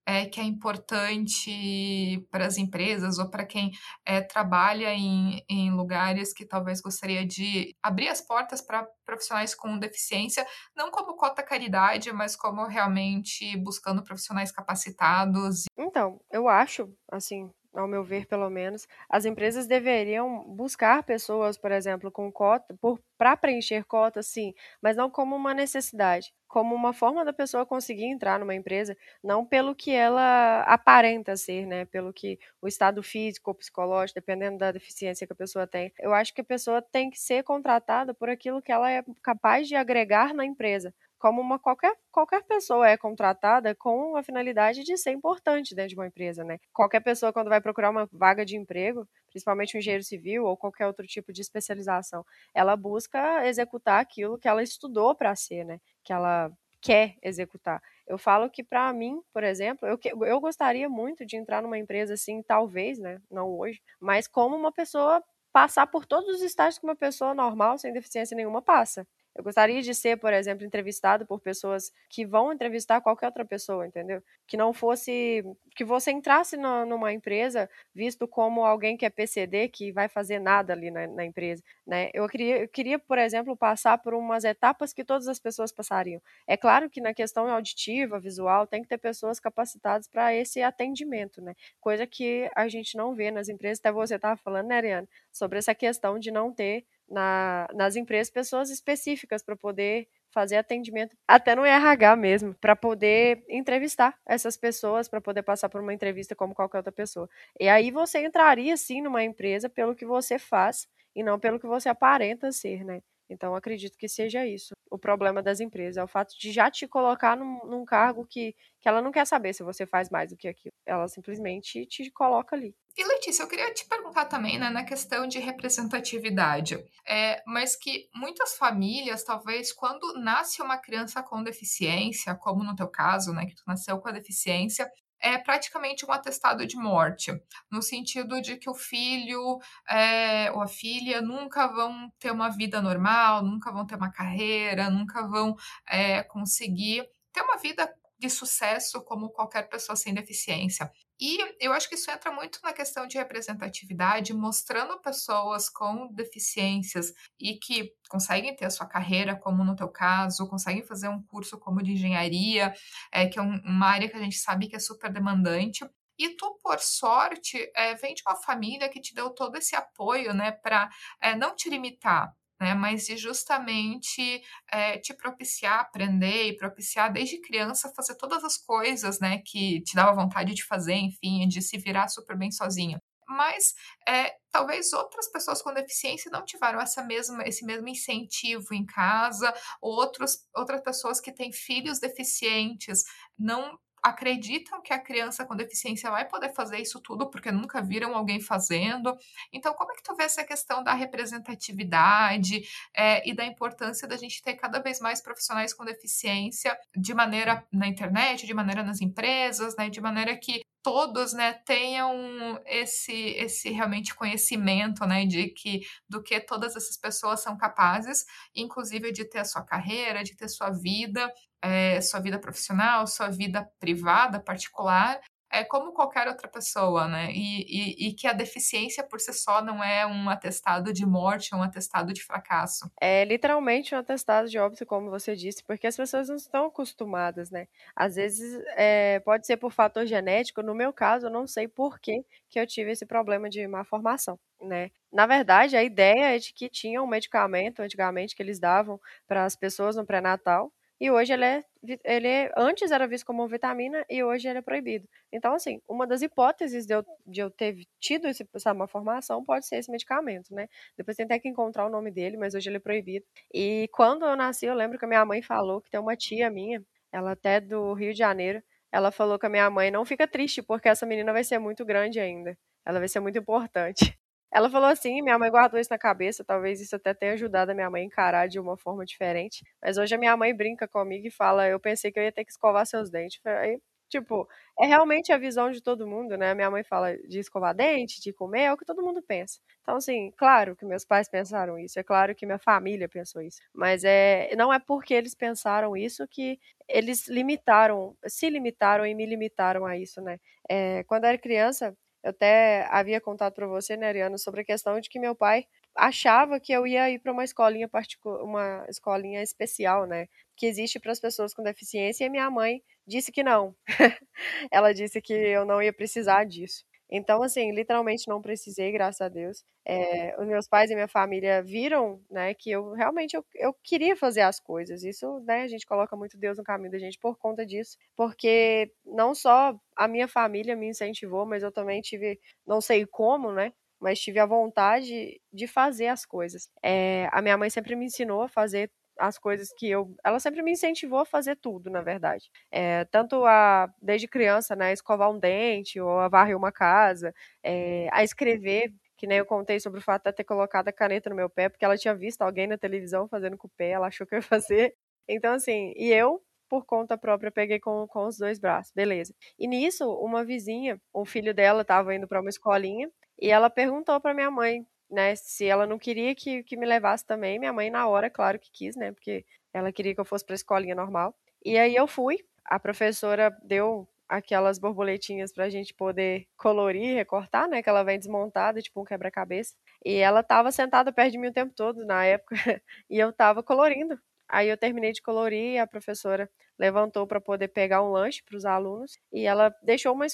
Speaker 1: é, que é importante para as empresas ou para quem é, trabalha em, em lugares que talvez gostaria de abrir as portas para profissionais com deficiência, não como cota caridade, mas como realmente buscando profissionais capacitados.
Speaker 2: Então, eu acho, assim, ao meu ver, pelo menos, as empresas deveriam buscar pessoas, por exemplo, com cota, para preencher cotas, sim, mas não como uma necessidade, como uma forma da pessoa conseguir entrar numa empresa, não pelo que ela aparenta ser, né, pelo que o estado físico ou psicológico, dependendo da deficiência que a pessoa tem. Eu acho que a pessoa tem que ser contratada por aquilo que ela é capaz de agregar na empresa, como uma qualquer, qualquer pessoa é contratada com a finalidade de ser importante dentro de uma empresa, né? Qualquer pessoa, quando vai procurar uma vaga de emprego, principalmente um engenheiro civil ou qualquer outro tipo de especialização, ela busca executar aquilo que ela estudou para ser, né? Que ela quer executar. Eu falo que para mim, por exemplo, eu, eu gostaria muito de entrar numa empresa assim, talvez, né? Não hoje, mas como uma pessoa passar por todos os estágios que uma pessoa normal, sem deficiência nenhuma, passa. Eu gostaria de ser, por exemplo, entrevistado por pessoas que vão entrevistar qualquer outra pessoa, entendeu? Que não fosse. Que você entrasse numa empresa visto como alguém que é PCD, que vai fazer nada ali na, na empresa, né? Eu queria, eu queria, por exemplo, passar por umas etapas que todas as pessoas passariam. É claro que na questão auditiva, visual, tem que ter pessoas capacitadas para esse atendimento, né? Coisa que a gente não vê nas empresas. Até você estava falando, né, Ariane, sobre essa questão de não ter na, nas empresas pessoas específicas para poder fazer atendimento, até no RH mesmo, para poder entrevistar essas pessoas, para poder passar por uma entrevista como qualquer outra pessoa. E aí você entraria sim numa empresa pelo que você faz e não pelo que você aparenta ser, né? Então, acredito que seja isso o problema das empresas. É o fato de já te colocar num, num, cargo que, que ela não quer saber se você faz mais do que aquilo. Ela simplesmente te coloca ali.
Speaker 1: E Letícia, eu queria te perguntar também, né, na questão de representatividade, é, mas que muitas famílias, talvez, quando nasce uma criança com deficiência, como no teu caso, né, que tu nasceu com a deficiência, é praticamente um atestado de morte, no sentido de que o filho é, ou a filha nunca vão ter uma vida normal, nunca vão ter uma carreira, nunca vão é, conseguir ter uma vida de sucesso como qualquer pessoa sem deficiência. E eu acho que isso entra muito na questão de representatividade, mostrando pessoas com deficiências e que conseguem ter a sua carreira, como no teu caso, conseguem fazer um curso como de engenharia, é, que é um, uma área que a gente sabe que é super demandante. E tu, por sorte, é, vem de uma família que te deu todo esse apoio, né, para é, não te limitar, né, mas de justamente é, te propiciar aprender e propiciar desde criança fazer todas as coisas, né, que te dava vontade de fazer, enfim, de se virar super bem sozinha. Mas é, talvez outras pessoas com deficiência não tiveram essa mesma, esse mesmo incentivo em casa, outros, outras pessoas que têm filhos deficientes não acreditam que a criança com deficiência vai poder fazer isso tudo porque nunca viram alguém fazendo. Então, como é que tu vê essa questão da representatividade é, e da importância da gente ter cada vez mais profissionais com deficiência de maneira na internet, de maneira nas empresas, né, de maneira que todos, né, tenham esse esse realmente conhecimento, né, de que do que todas essas pessoas são capazes, inclusive de ter a sua carreira, de ter sua vida, é, sua vida profissional, sua vida privada, particular, é como qualquer outra pessoa, né? E, e, e, que a deficiência por si só não é um atestado de morte, é um atestado de fracasso.
Speaker 2: É literalmente um atestado de óbito, como você disse, porque as pessoas não estão acostumadas, né? Às vezes é, pode ser por fator genético, no meu caso, eu não sei por que, que eu tive esse problema de má formação. Né? Na verdade, a ideia é de que tinha um medicamento antigamente que eles davam para as pessoas no pré-natal e hoje ele é, ele é, antes era visto como vitamina e hoje ele é proibido. Então, assim, uma das hipóteses de eu, de eu ter tido esse, essa malformação pode ser esse medicamento, né? Depois tem até que encontrar o nome dele, mas hoje ele é proibido. E quando eu nasci, eu lembro que a minha mãe falou que tem uma tia minha, ela até do Rio de Janeiro, ela falou com a minha mãe, não fica triste, porque essa menina vai ser muito grande ainda. Ela vai ser muito importante. Ela falou assim, minha mãe guardou isso na cabeça, talvez isso até tenha ajudado a minha mãe a encarar de uma forma diferente. Mas hoje a minha mãe brinca comigo e fala: Eu pensei que eu ia ter que escovar seus dentes. Aí, tipo, é realmente a visão de todo mundo, né? Minha mãe fala de escovar dente, de comer, é o que todo mundo pensa. Então, assim, claro que meus pais pensaram isso, é claro que minha família pensou isso. Mas é, não é porque eles pensaram isso que eles limitaram, se limitaram e me limitaram a isso, né? É, quando eu era criança, eu até havia contado para você, né, Ariana, sobre a questão de que meu pai achava que eu ia ir para uma escolinha particular, uma escolinha especial, né, que existe para as pessoas com deficiência, e minha mãe disse que não. Ela disse que eu não ia precisar disso. Então, assim, literalmente não precisei, graças a Deus. É, os meus pais e minha família viram, né, que eu realmente eu, eu queria fazer as coisas. Isso, né, a gente coloca muito Deus no caminho da gente por conta disso, porque não só a minha família me incentivou, mas eu também tive, não sei como, né, mas tive a vontade de fazer as coisas. É, a minha mãe sempre me ensinou a fazer as coisas que eu. Ela sempre me incentivou a fazer tudo, na verdade. É, tanto a, desde criança, né, escovar um dente, ou a varrer uma casa, é, a escrever. Que nem eu contei sobre o fato de ter colocado a caneta no meu pé, porque ela tinha visto alguém na televisão fazendo com o pé, ela achou que eu ia fazer. Então, assim, e eu, por conta própria, peguei com, com os dois braços, beleza. E nisso, uma vizinha, o filho dela estava indo para uma escolinha, e ela perguntou para minha mãe né, se ela não queria que, que me levasse também, minha mãe na hora, claro que quis, né, porque ela queria que eu fosse para a escolinha normal. E aí eu fui, a professora deu aquelas borboletinhas para a gente poder colorir, recortar, né, que ela vem desmontada, tipo um quebra-cabeça. E ela estava sentada perto de mim o tempo todo na época, e eu estava colorindo. Aí eu terminei de colorir e a professora levantou para poder pegar um lanche para os alunos e ela deixou uma,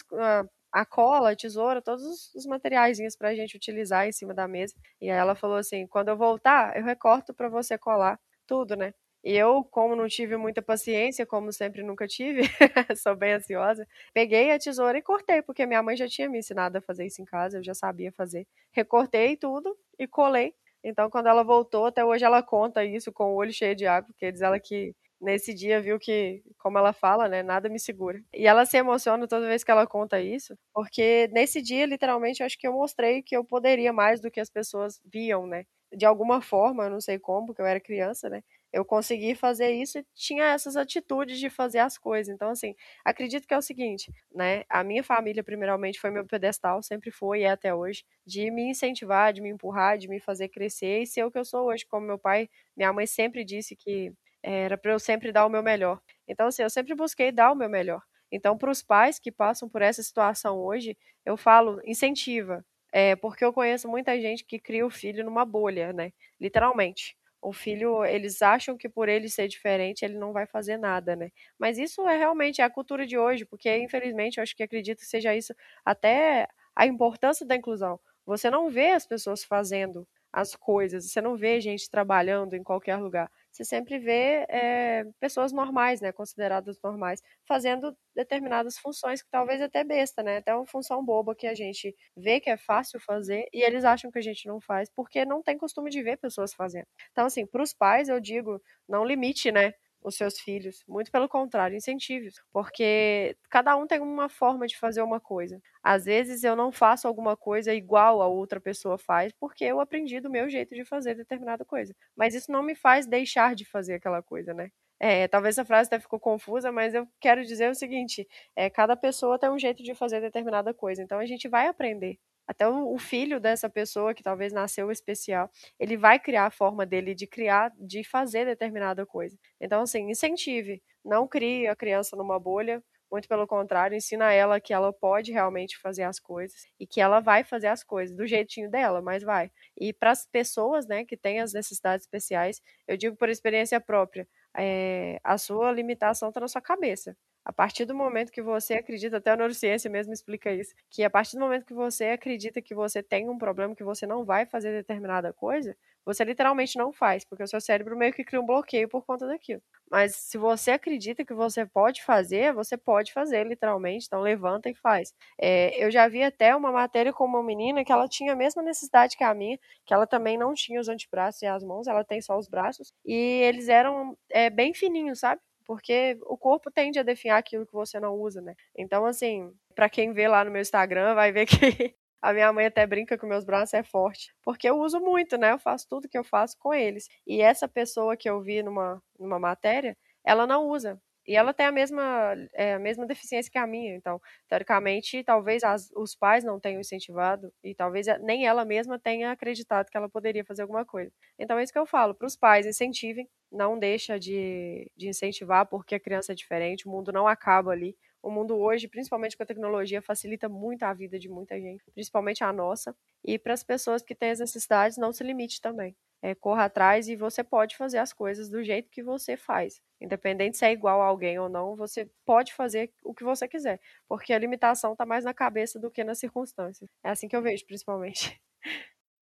Speaker 2: a cola, a tesoura, todos os materiais para a gente utilizar em cima da mesa. E aí ela falou assim: quando eu voltar, eu recorto para você colar tudo, né? E eu, como não tive muita paciência, como sempre nunca tive, sou bem ansiosa, peguei a tesoura e cortei, porque minha mãe já tinha me ensinado a fazer isso em casa, eu já sabia fazer. Recortei tudo e colei. Então, quando ela voltou, até hoje ela conta isso com o olho cheio de água, porque diz ela que nesse dia viu que, como ela fala, né, nada me segura. E ela se emociona toda vez que ela conta isso, porque nesse dia, literalmente, eu acho que eu mostrei que eu poderia mais do que as pessoas viam, né? De alguma forma, eu não sei como, porque eu era criança, né? Eu consegui fazer isso e tinha essas atitudes de fazer as coisas. Então, assim, acredito que é o seguinte, né? A minha família, primeiramente, foi meu pedestal, sempre foi e é até hoje, de me incentivar, de me empurrar, de me fazer crescer e ser o que eu sou hoje. Como meu pai, minha mãe sempre disse que era para eu sempre dar o meu melhor. Então, assim, eu sempre busquei dar o meu melhor. Então, para os pais que passam por essa situação hoje, eu falo, incentiva. É, porque eu conheço muita gente que cria o filho numa bolha, né? Literalmente. O filho, eles acham que por ele ser diferente, ele não vai fazer nada, né? Mas isso é realmente a cultura de hoje, porque infelizmente eu acho que acredito que seja isso até a importância da inclusão. Você não vê as pessoas fazendo as coisas, você não vê gente trabalhando em qualquer lugar. Você sempre vê é, pessoas normais, né, consideradas normais, fazendo determinadas funções que talvez até besta, né, até uma função boba que a gente vê que é fácil fazer e eles acham que a gente não faz porque não tem costume de ver pessoas fazendo. Então, assim, para os pais eu digo, não limite, né, os seus filhos. Muito pelo contrário, incentive-os. Porque cada um tem uma forma de fazer uma coisa. Às vezes eu não faço alguma coisa igual a outra pessoa faz, porque eu aprendi do meu jeito de fazer determinada coisa. Mas isso não me faz deixar de fazer aquela coisa, né? É, talvez a frase até ficou confusa, mas eu quero dizer o seguinte: é, cada pessoa tem um jeito de fazer determinada coisa, então a gente vai aprender até o, filho dessa pessoa que talvez nasceu especial, ele vai criar a forma dele de criar, de fazer determinada coisa. Então, assim, incentive. Não crie a criança numa bolha, muito pelo contrário, ensina ela que ela pode realmente fazer as coisas e que ela vai fazer as coisas do jeitinho dela, mas vai. E para as pessoas, né, que têm as necessidades especiais, eu digo por experiência própria, é, a sua limitação está na sua cabeça. A partir do momento que você acredita, até a neurociência mesmo explica isso, que a partir do momento que você acredita que você tem um problema, que você não vai fazer determinada coisa, você literalmente não faz, porque o seu cérebro meio que cria um bloqueio por conta daquilo. Mas se você acredita que você pode fazer, você pode fazer, literalmente, então levanta e faz. É, eu já vi até uma matéria com uma menina que ela tinha a mesma necessidade que a minha, que ela também não tinha os antebraços e as mãos, ela tem só os braços, e eles eram é, bem fininhos, sabe? Porque o corpo tende a definhar aquilo que você não usa, né? Então, assim, para quem vê lá no meu Instagram, vai ver que a minha mãe até brinca que meus braços é forte, porque eu uso muito, né? Eu faço tudo que eu faço com eles. E essa pessoa que eu vi numa, numa matéria, ela não usa. E ela tem a mesma, é, a mesma deficiência que a minha. Então, teoricamente, talvez as, os pais não tenham incentivado e talvez nem ela mesma tenha acreditado que ela poderia fazer alguma coisa. Então, é isso que eu falo. Para os pais, incentivem. Não deixa de, de incentivar porque a criança é diferente. O mundo não acaba ali. O mundo hoje, principalmente com a tecnologia, facilita muito a vida de muita gente, principalmente a nossa. E para as pessoas que têm as necessidades, não se limite também é, corra atrás e você pode fazer as coisas do jeito que você faz. Independente se é igual a alguém ou não, você pode fazer o que você quiser, porque a limitação está mais na cabeça do que nas circunstâncias. É assim que eu vejo, principalmente.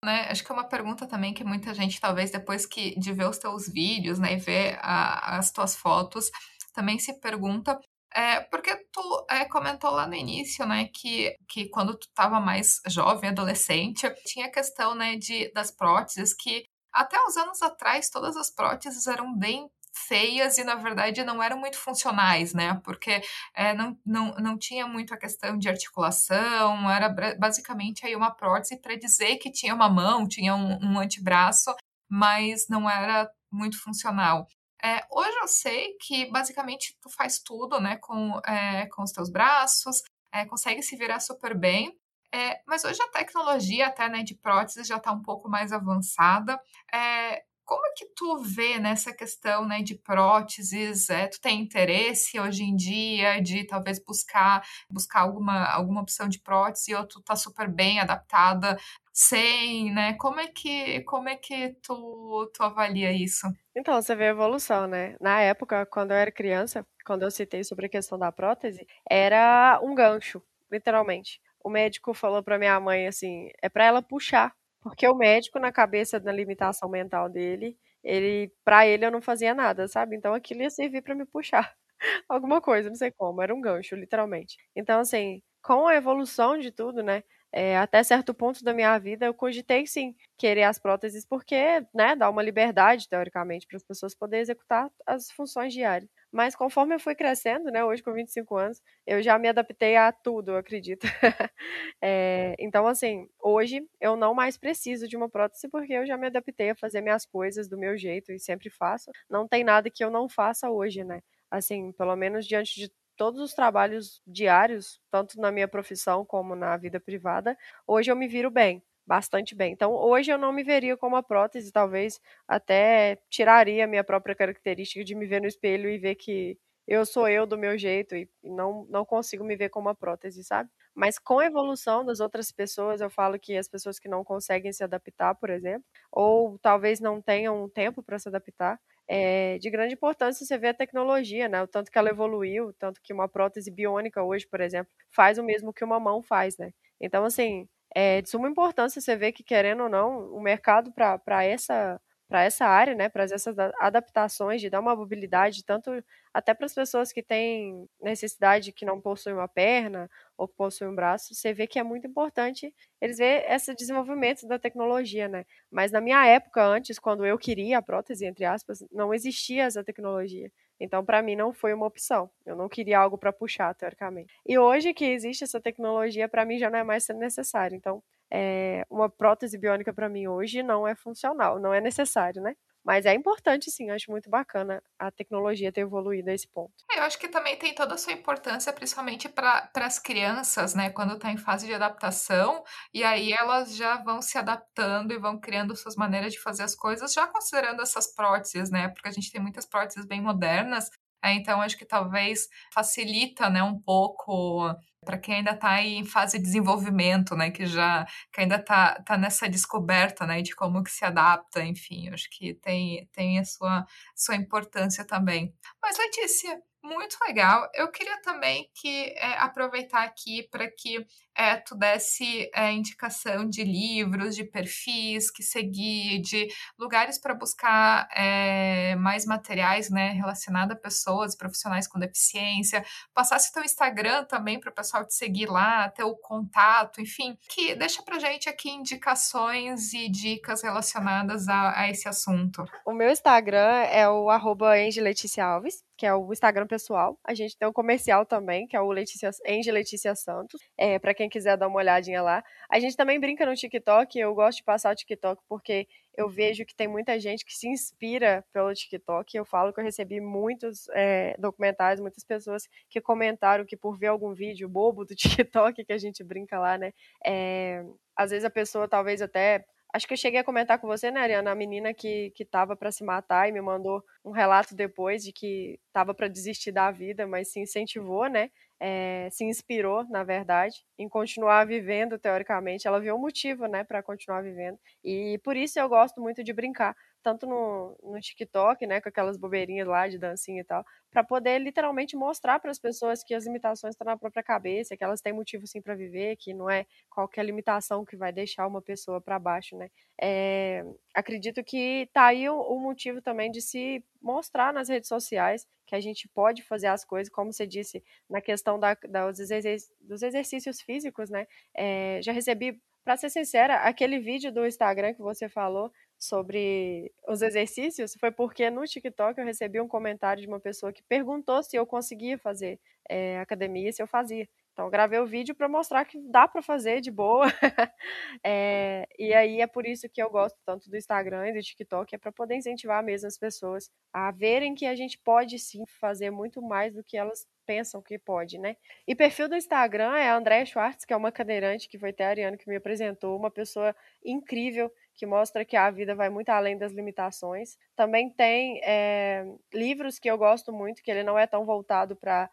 Speaker 1: Né, acho que é uma pergunta também que muita gente, talvez depois que de ver os teus vídeos, né, e ver a, as tuas fotos, também se pergunta é, porque tu é, comentou lá no início, né, que, que quando tu estava mais jovem, adolescente, tinha a questão, né, de, das próteses que até uns anos atrás, todas as próteses eram bem feias e na verdade não eram muito funcionais, né? Porque é, não, não, não tinha muito a questão de articulação, era basicamente aí uma prótese para dizer que tinha uma mão, tinha um, um antebraço, mas não era muito funcional. É, hoje eu sei que basicamente tu faz tudo, né, com, é, com os teus braços, é, consegue se virar super bem. Mas hoje a tecnologia até né, de próteses já está um pouco mais avançada. Como é que tu vê nessa questão né, de próteses? É, tu tem interesse hoje em dia de talvez buscar buscar alguma, alguma opção de prótese ou tu tá super bem adaptada sem, né? Como é que como é que tu, tu avalia isso?
Speaker 2: Então, você vê a evolução, né? Na época, quando eu era criança, quando eu citei sobre a questão da prótese, era um gancho, literalmente o médico falou para minha mãe assim, é para ela puxar, porque o médico na cabeça da limitação mental dele, ele para ele eu não fazia nada, sabe? Então aquilo ia servir para me puxar alguma coisa, não sei como, era um gancho, literalmente. Então assim, com a evolução de tudo, né? É, até certo ponto da minha vida, eu cogitei sim querer as próteses, porque né, dá uma liberdade, teoricamente, para as pessoas poderem executar as funções diárias. Mas conforme eu fui crescendo, né, hoje com 25 anos, eu já me adaptei a tudo, eu acredito. é, então, assim, hoje eu não mais preciso de uma prótese porque eu já me adaptei a fazer minhas coisas do meu jeito e sempre faço. Não tem nada que eu não faça hoje, né? Assim, pelo menos diante de todos os trabalhos diários, tanto na minha profissão como na vida privada, hoje eu me viro bem bastante bem. Então, hoje eu não me veria como a prótese, talvez até tiraria a minha própria característica de me ver no espelho e ver que eu sou eu do meu jeito e não, não consigo me ver como uma prótese, sabe? Mas com a evolução das outras pessoas, eu falo que as pessoas que não conseguem se adaptar, por exemplo, ou talvez não tenham tempo para se adaptar, é de grande importância você ver a tecnologia, né? O tanto que ela evoluiu, o tanto que uma prótese biônica hoje, por exemplo, faz o mesmo que uma mão faz, né? Então, assim, é de suma importância você ver que, querendo ou não, o mercado para essa para essa área, né, para essas adaptações, de dar uma mobilidade, tanto até para as pessoas que têm necessidade que não possuem uma perna ou que possuem um braço, você vê que é muito importante eles ver esse desenvolvimento da tecnologia, né? Mas na minha época, antes, quando eu queria a prótese, entre aspas, não existia essa tecnologia. Então, para mim, não foi uma opção. Eu não queria algo para puxar, teoricamente. E hoje que existe essa tecnologia, para mim já não é mais necessário. Então, é, uma prótese biônica para mim hoje não é funcional, não é necessário, né? Mas é importante, sim, acho muito bacana a tecnologia ter evoluído a esse ponto.
Speaker 1: É, eu acho que também tem toda a sua importância, principalmente para as crianças, né? Quando está em fase de adaptação, e aí elas já vão se adaptando e vão criando suas maneiras de fazer as coisas, já considerando essas próteses, né? Porque a gente tem muitas próteses bem modernas, é, então acho que talvez facilita, né, um pouco para quem ainda está em fase de desenvolvimento, né, que já que ainda está tá nessa descoberta, né, de como que se adapta, enfim, acho que tem tem a sua sua importância também. Mas Letícia, muito legal. Eu queria também que é, aproveitar aqui para que é, tu desse é, indicação de livros, de perfis que seguir, de lugares para buscar é, mais materiais né, relacionados a pessoas, profissionais com deficiência, passasse teu Instagram também para o pessoal te seguir lá, ter o contato, enfim, que deixa para gente aqui indicações e dicas relacionadas a, a esse assunto.
Speaker 2: O meu Instagram é o arroba Alves que é o Instagram pessoal. A gente tem um comercial também, que é o Letícia, Ange Letícia Santos, é, para quem quiser dar uma olhadinha lá. A gente também brinca no TikTok, eu gosto de passar o TikTok porque eu vejo que tem muita gente que se inspira pelo TikTok. Eu falo que eu recebi muitos é, documentários, muitas pessoas que comentaram que por ver algum vídeo bobo do TikTok que a gente brinca lá, né? É, às vezes a pessoa talvez até Acho que eu cheguei a comentar com você, né, Ariana, a menina que, que tava para se matar e me mandou um relato depois de que tava para desistir da vida, mas se incentivou, né? É, se inspirou, na verdade, em continuar vivendo, teoricamente. Ela viu um motivo, né, para continuar vivendo. E por isso eu gosto muito de brincar, tanto no, no TikTok, né, com aquelas bobeirinhas lá de dancinha e tal, para poder literalmente mostrar para as pessoas que as limitações estão na própria cabeça, que elas têm motivo sim para viver, que não é qualquer limitação que vai deixar uma pessoa para baixo, né? É, acredito que tá aí o, o, motivo também de se mostrar nas redes sociais que a gente pode fazer as coisas, como você disse, na questão da, da dos, dos, exercícios físicos, né? É, já recebi, para ser sincera, aquele vídeo do Instagram que você falou sobre os exercícios foi porque no TikTok eu recebi um comentário de uma pessoa que perguntou se eu conseguia fazer é, academia, se eu fazia. Então, gravei o vídeo para mostrar que dá para fazer de boa. é, e aí é por isso que eu gosto tanto do Instagram e do TikTok, é para poder incentivar mesmo as pessoas a verem que a gente pode sim fazer muito mais do que elas pensam que pode, né? E perfil do Instagram é a Andréa Schwartz, que é uma cadeirante que foi até a que me apresentou, uma pessoa incrível que mostra que a vida vai muito além das limitações. Também tem é, livros que eu gosto muito, que ele não é tão voltado para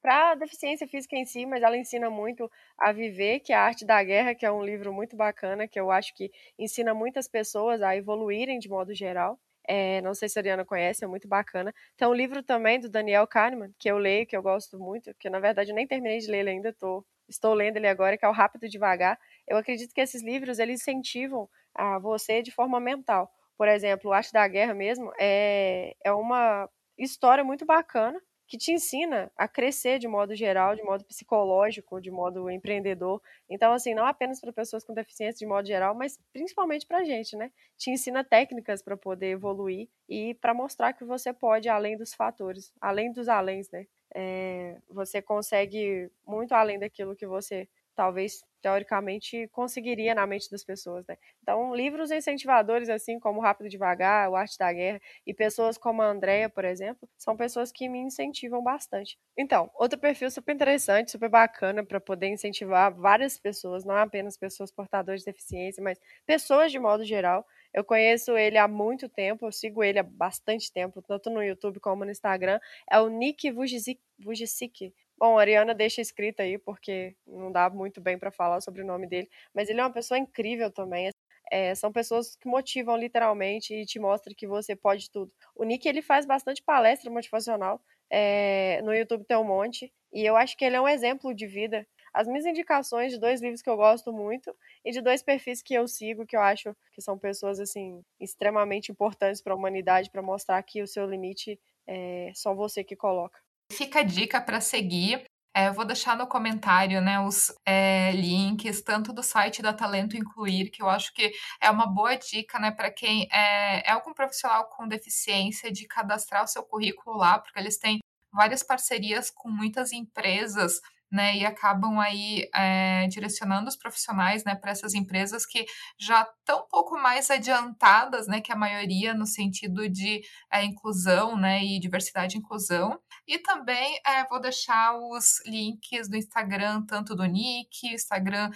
Speaker 2: para deficiência física em si, mas ela ensina muito a viver, que é a arte da guerra, que é um livro muito bacana, que eu acho que ensina muitas pessoas a evoluírem de modo geral. É, não sei se a Ariana conhece, é muito bacana. Tem um livro também do Daniel Kahneman, que eu leio, que eu gosto muito, que na verdade eu nem terminei de ler ele ainda, tô, estou lendo ele agora, que é o Rápido e Devagar. Eu acredito que esses livros, eles incentivam a você de forma mental. Por exemplo, o Arte da Guerra mesmo é, é uma história muito bacana, que te ensina a crescer de modo geral, de modo psicológico, de modo empreendedor. Então, assim, não apenas para pessoas com deficiência de modo geral, mas principalmente para a gente, né? Te ensina técnicas para poder evoluir e para mostrar que você pode além dos fatores, além dos aléns, né? É, você consegue muito além daquilo que você talvez teoricamente conseguiria na mente das pessoas, né? Então, livros incentivadores assim como Rápido e Devagar, O Arte da Guerra e pessoas como a Andrea, por exemplo, são pessoas que me incentivam bastante. Então, outro perfil super interessante, super bacana para poder incentivar várias pessoas, não apenas pessoas portadoras de deficiência, mas pessoas de modo geral, Eu conheço ele há muito tempo, eu sigo ele há bastante tempo, tanto no YouTube como no Instagram. É o Nick Vujicic. Bom, a Ariana deixa escrito aí, porque não dá muito bem para falar sobre o nome dele, mas ele é uma pessoa incrível também. É, são pessoas que motivam literalmente e te mostram que você pode tudo. O Nick ele faz bastante palestra motivacional. É, no YouTube tem um monte. E eu acho que ele é um exemplo de vida. As minhas indicações de dois livros que eu gosto muito e de dois perfis que eu sigo, que eu acho que são pessoas assim extremamente importantes para a humanidade, para mostrar que o seu limite é só você que coloca.
Speaker 1: Fica a dica para seguir. É, eu vou deixar no comentário né, os é, links, tanto do site da Talento Incluir, que eu acho que é uma boa dica né, para quem é, é algum profissional com deficiência de cadastrar o seu currículo lá, porque eles têm várias parcerias com muitas empresas né, e acabam aí é, direcionando os profissionais, né, para essas empresas que já estão um pouco mais adiantadas, né, que a maioria no sentido de é, inclusão, né, e diversidade e inclusão. E também é, vou deixar os links do Instagram, tanto do Nick, Instagram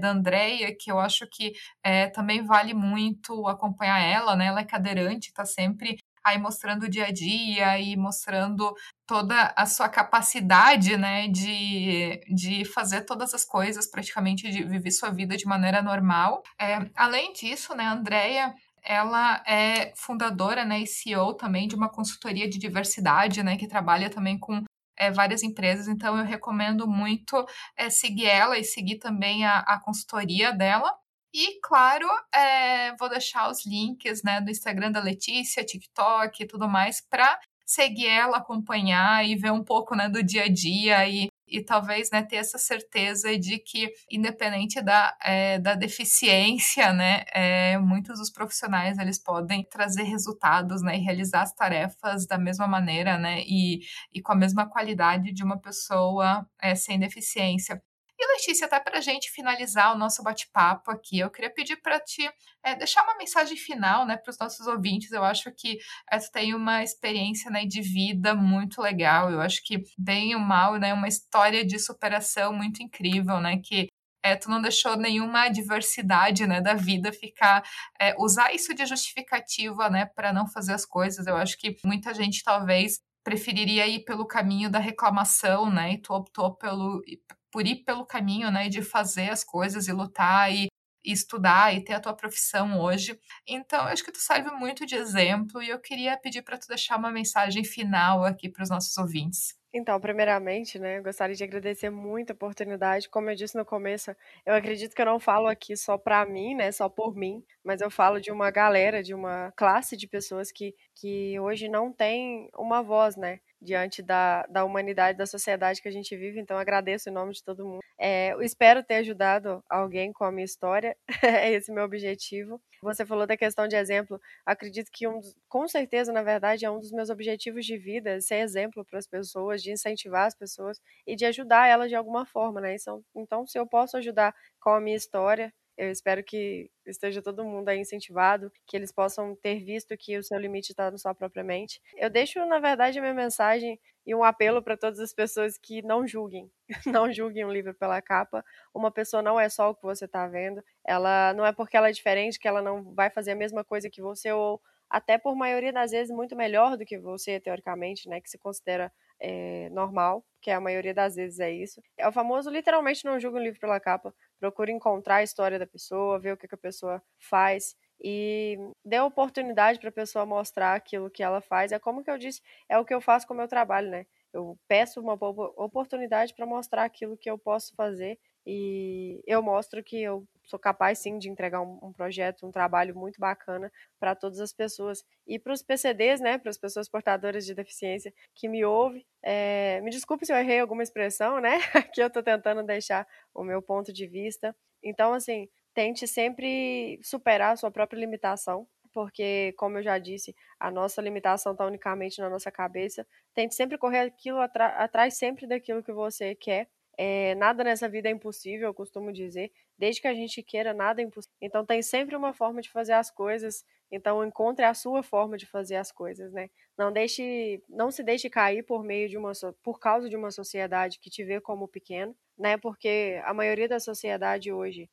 Speaker 1: da Andrea, que eu acho que também vale muito acompanhar ela, né, ela é cadeirante, está sempre aí mostrando o dia a dia e mostrando toda a sua capacidade, né, de, de fazer todas as coisas, praticamente de viver sua vida de maneira normal. É, além disso, né, a Andrea, ela é fundadora, né, e CEO também de uma consultoria de diversidade, né, que trabalha também com é, várias empresas, então eu recomendo muito é, seguir ela e seguir também a, a consultoria dela. E, claro, é, vou deixar os links né, do Instagram da Letícia, TikTok e tudo mais, para seguir ela, acompanhar e ver um pouco né, do dia a dia e, e talvez né, ter essa certeza de que, independente da, é, da deficiência, né, é, muitos dos profissionais eles podem trazer resultados né, e realizar as tarefas da mesma maneira né, e, e com a mesma qualidade de uma pessoa é, sem deficiência. E Letícia, até para a gente finalizar o nosso bate-papo aqui, eu queria pedir para ti é, deixar uma mensagem final né, para os nossos ouvintes. Eu acho que é, tu tem uma experiência né, de vida muito legal. Eu acho que, bem ou mal, né, uma história de superação muito incrível, né? Que é, tu não deixou nenhuma diversidade né, da vida ficar é, usar isso de justificativa né, para não fazer as coisas. Eu acho que muita gente talvez preferiria ir pelo caminho da reclamação, né? E tu optou pelo por ir pelo caminho, né, de fazer as coisas e lutar e, e estudar e ter a tua profissão hoje. Então, eu acho que tu serve muito de exemplo e eu queria pedir para tu deixar uma mensagem final aqui para os nossos ouvintes.
Speaker 2: Então, primeiramente, né, eu gostaria de agradecer muito a oportunidade. Como eu disse no começo, eu acredito que eu não falo aqui só para mim, né, só por mim, mas eu falo de uma galera, de uma classe de pessoas que, que hoje não tem uma voz, né, diante da, da humanidade, da sociedade que a gente vive. Então, agradeço em nome de todo mundo. É, espero ter ajudado alguém com a minha história, é esse meu objetivo. Você falou da questão de exemplo. Acredito que, um, com certeza, na verdade, é um dos meus objetivos de vida ser exemplo para as pessoas, de incentivar as pessoas e de ajudar elas de alguma forma, né? Então, então, se eu posso ajudar com a minha história, eu espero que esteja todo mundo aí incentivado, que eles possam ter visto que o seu limite está na sua própria mente. Eu deixo, na verdade, a minha mensagem e um apelo para todas as pessoas que não julguem. Não julguem um livro pela capa. Uma pessoa não é só o que você está vendo. Ela não é porque ela é diferente que ela não vai fazer a mesma coisa que você ou até por maioria das vezes muito melhor do que você teoricamente, né, que se considera é, normal, que a maioria das vezes é isso. É o famoso literalmente não julgue um livro pela capa. Procure encontrar a história da pessoa, ver o que, que a pessoa faz e dê oportunidade para a pessoa mostrar aquilo que ela faz. É como que eu disse, é o que eu faço com o meu trabalho, né? Eu peço uma oportunidade para mostrar aquilo que eu posso fazer e eu mostro que eu sou capaz sim de entregar um, um projeto, um trabalho muito bacana para todas as pessoas e para os PCDs, né, para as pessoas portadoras de deficiência que me ouvem. É, me desculpe se eu errei alguma expressão, né? Aqui eu estou tentando deixar o meu ponto de vista. Então, assim, tente sempre superar a sua própria limitação, porque, como eu já disse, a nossa limitação está unicamente na nossa cabeça. Tente sempre correr aquilo atrás sempre daquilo que você quer é, nada nessa vida é impossível, eu costumo dizer. Desde que a gente queira, nada é impossível. Então tem sempre uma forma de fazer as coisas. Então encontre a sua forma de fazer as coisas, né? Não deixe, não se deixe cair por meio de uma, por causa de uma sociedade que te vê como pequeno, né? Porque a maioria da sociedade hoje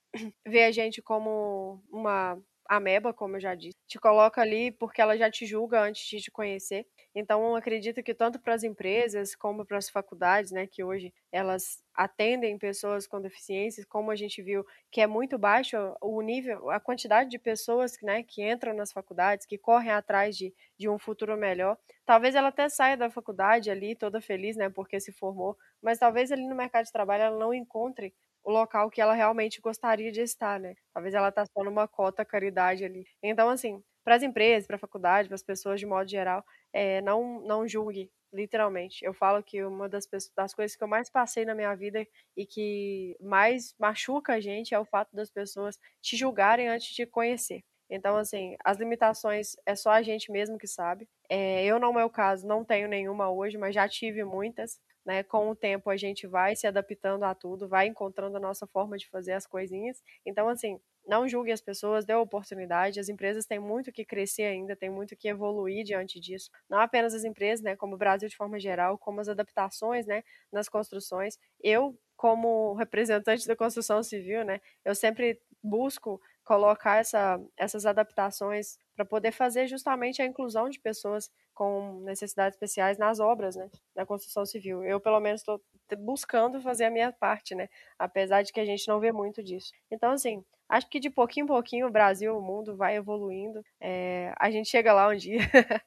Speaker 2: vê a gente como uma ameba, como eu já disse. Te coloca ali porque ela já te julga antes de te conhecer. Então, acredito que tanto para as empresas como para as faculdades, né, que hoje elas atendem pessoas com deficiências, como a gente viu que é muito baixo o nível, a quantidade de pessoas né, que entram nas faculdades, que correm atrás de, de um futuro melhor. Talvez ela até saia da faculdade ali toda feliz, né, porque se formou, mas talvez ali no mercado de trabalho ela não encontre o local que ela realmente gostaria de estar, né? Talvez ela está só numa cota caridade ali. Então, assim, para as empresas, para a faculdade, para as pessoas de modo geral, é, não, não julgue, literalmente. Eu falo que uma das, das coisas que eu mais passei na minha vida e que mais machuca a gente é o fato das pessoas te julgarem antes de conhecer. Então, assim, as limitações é só a gente mesmo que sabe. É, eu, no meu caso, não tenho nenhuma hoje, mas já tive muitas. Né? Com o tempo, a gente vai se adaptando a tudo, vai encontrando a nossa forma de fazer as coisinhas. Então, assim, não julgue as pessoas, dê oportunidade. As empresas têm muito que crescer ainda, têm muito que evoluir diante disso. Não apenas as empresas, né, como o Brasil de forma geral, como as adaptações, né, nas construções. Eu, como representante da construção civil, né, eu sempre busco colocar essa, essas adaptações para poder fazer justamente a inclusão de pessoas com necessidades especiais nas obras, né, na construção civil. Eu, pelo menos, estou buscando fazer a minha parte, né, apesar de que a gente não vê muito disso. Então, assim, acho que de pouquinho em pouquinho o Brasil, o mundo vai evoluindo. É, a gente chega lá um dia.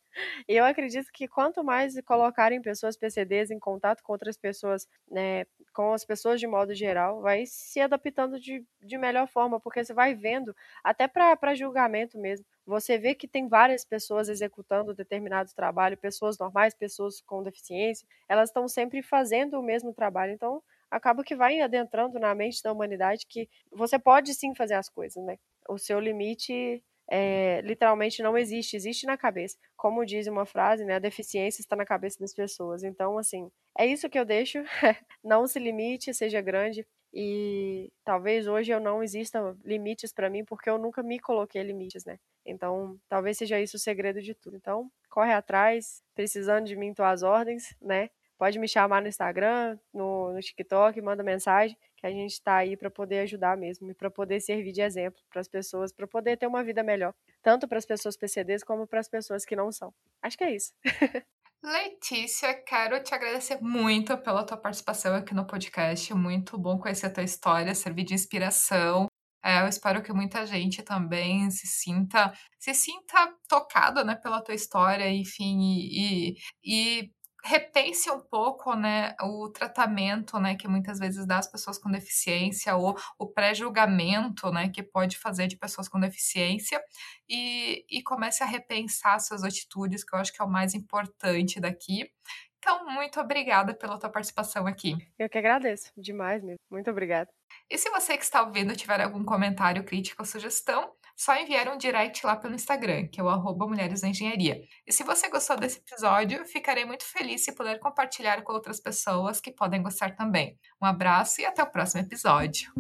Speaker 2: e eu acredito que quanto mais colocarem pessoas PCDs em contato com outras pessoas, né, com as pessoas de modo geral, vai se adaptando de, de melhor forma, porque você vai vendo, até para julgamento mesmo. Você vê que tem várias pessoas executando determinado trabalho, pessoas normais, pessoas com deficiência, elas estão sempre fazendo o mesmo trabalho. Então, acaba que vai adentrando na mente da humanidade que você pode sim fazer as coisas, né? O seu limite é, literalmente não existe, existe na cabeça. Como diz uma frase, né? A deficiência está na cabeça das pessoas. Então, assim, é isso que eu deixo. não se limite, seja grande. E talvez hoje eu não exista limites para mim porque eu nunca me coloquei limites, né? Então, talvez seja isso o segredo de tudo. Então, corre atrás, precisando de mim, tuas ordens, né? Pode me chamar no Instagram, no, no TikTok, manda mensagem, que a gente está aí para poder ajudar mesmo e para poder servir de exemplo para as pessoas, para poder ter uma vida melhor, tanto para as pessoas PCDs como para as pessoas que não são. Acho que é isso.
Speaker 1: Letícia, quero te agradecer muito pela tua participação aqui no podcast. Muito bom conhecer a tua história, servir de inspiração. É, eu espero que muita gente também se sinta se sinta tocada né, pela tua história, enfim, e, e, e repense um pouco, né, o tratamento, né, que muitas vezes dá às pessoas com deficiência ou o pré-julgamento, né, que pode fazer de pessoas com deficiência e, e comece a repensar suas atitudes, que eu acho que é o mais importante daqui. Então, muito obrigada pela tua participação aqui.
Speaker 2: Eu que agradeço demais mesmo. Muito obrigada.
Speaker 1: E se você que está ouvindo tiver algum comentário, crítica ou sugestão, só enviar um direct lá pelo Instagram, que é o arroba Mulheres Engenharia. E se você gostou desse episódio, ficarei muito feliz se puder compartilhar com outras pessoas que podem gostar também. Um abraço e até o próximo episódio.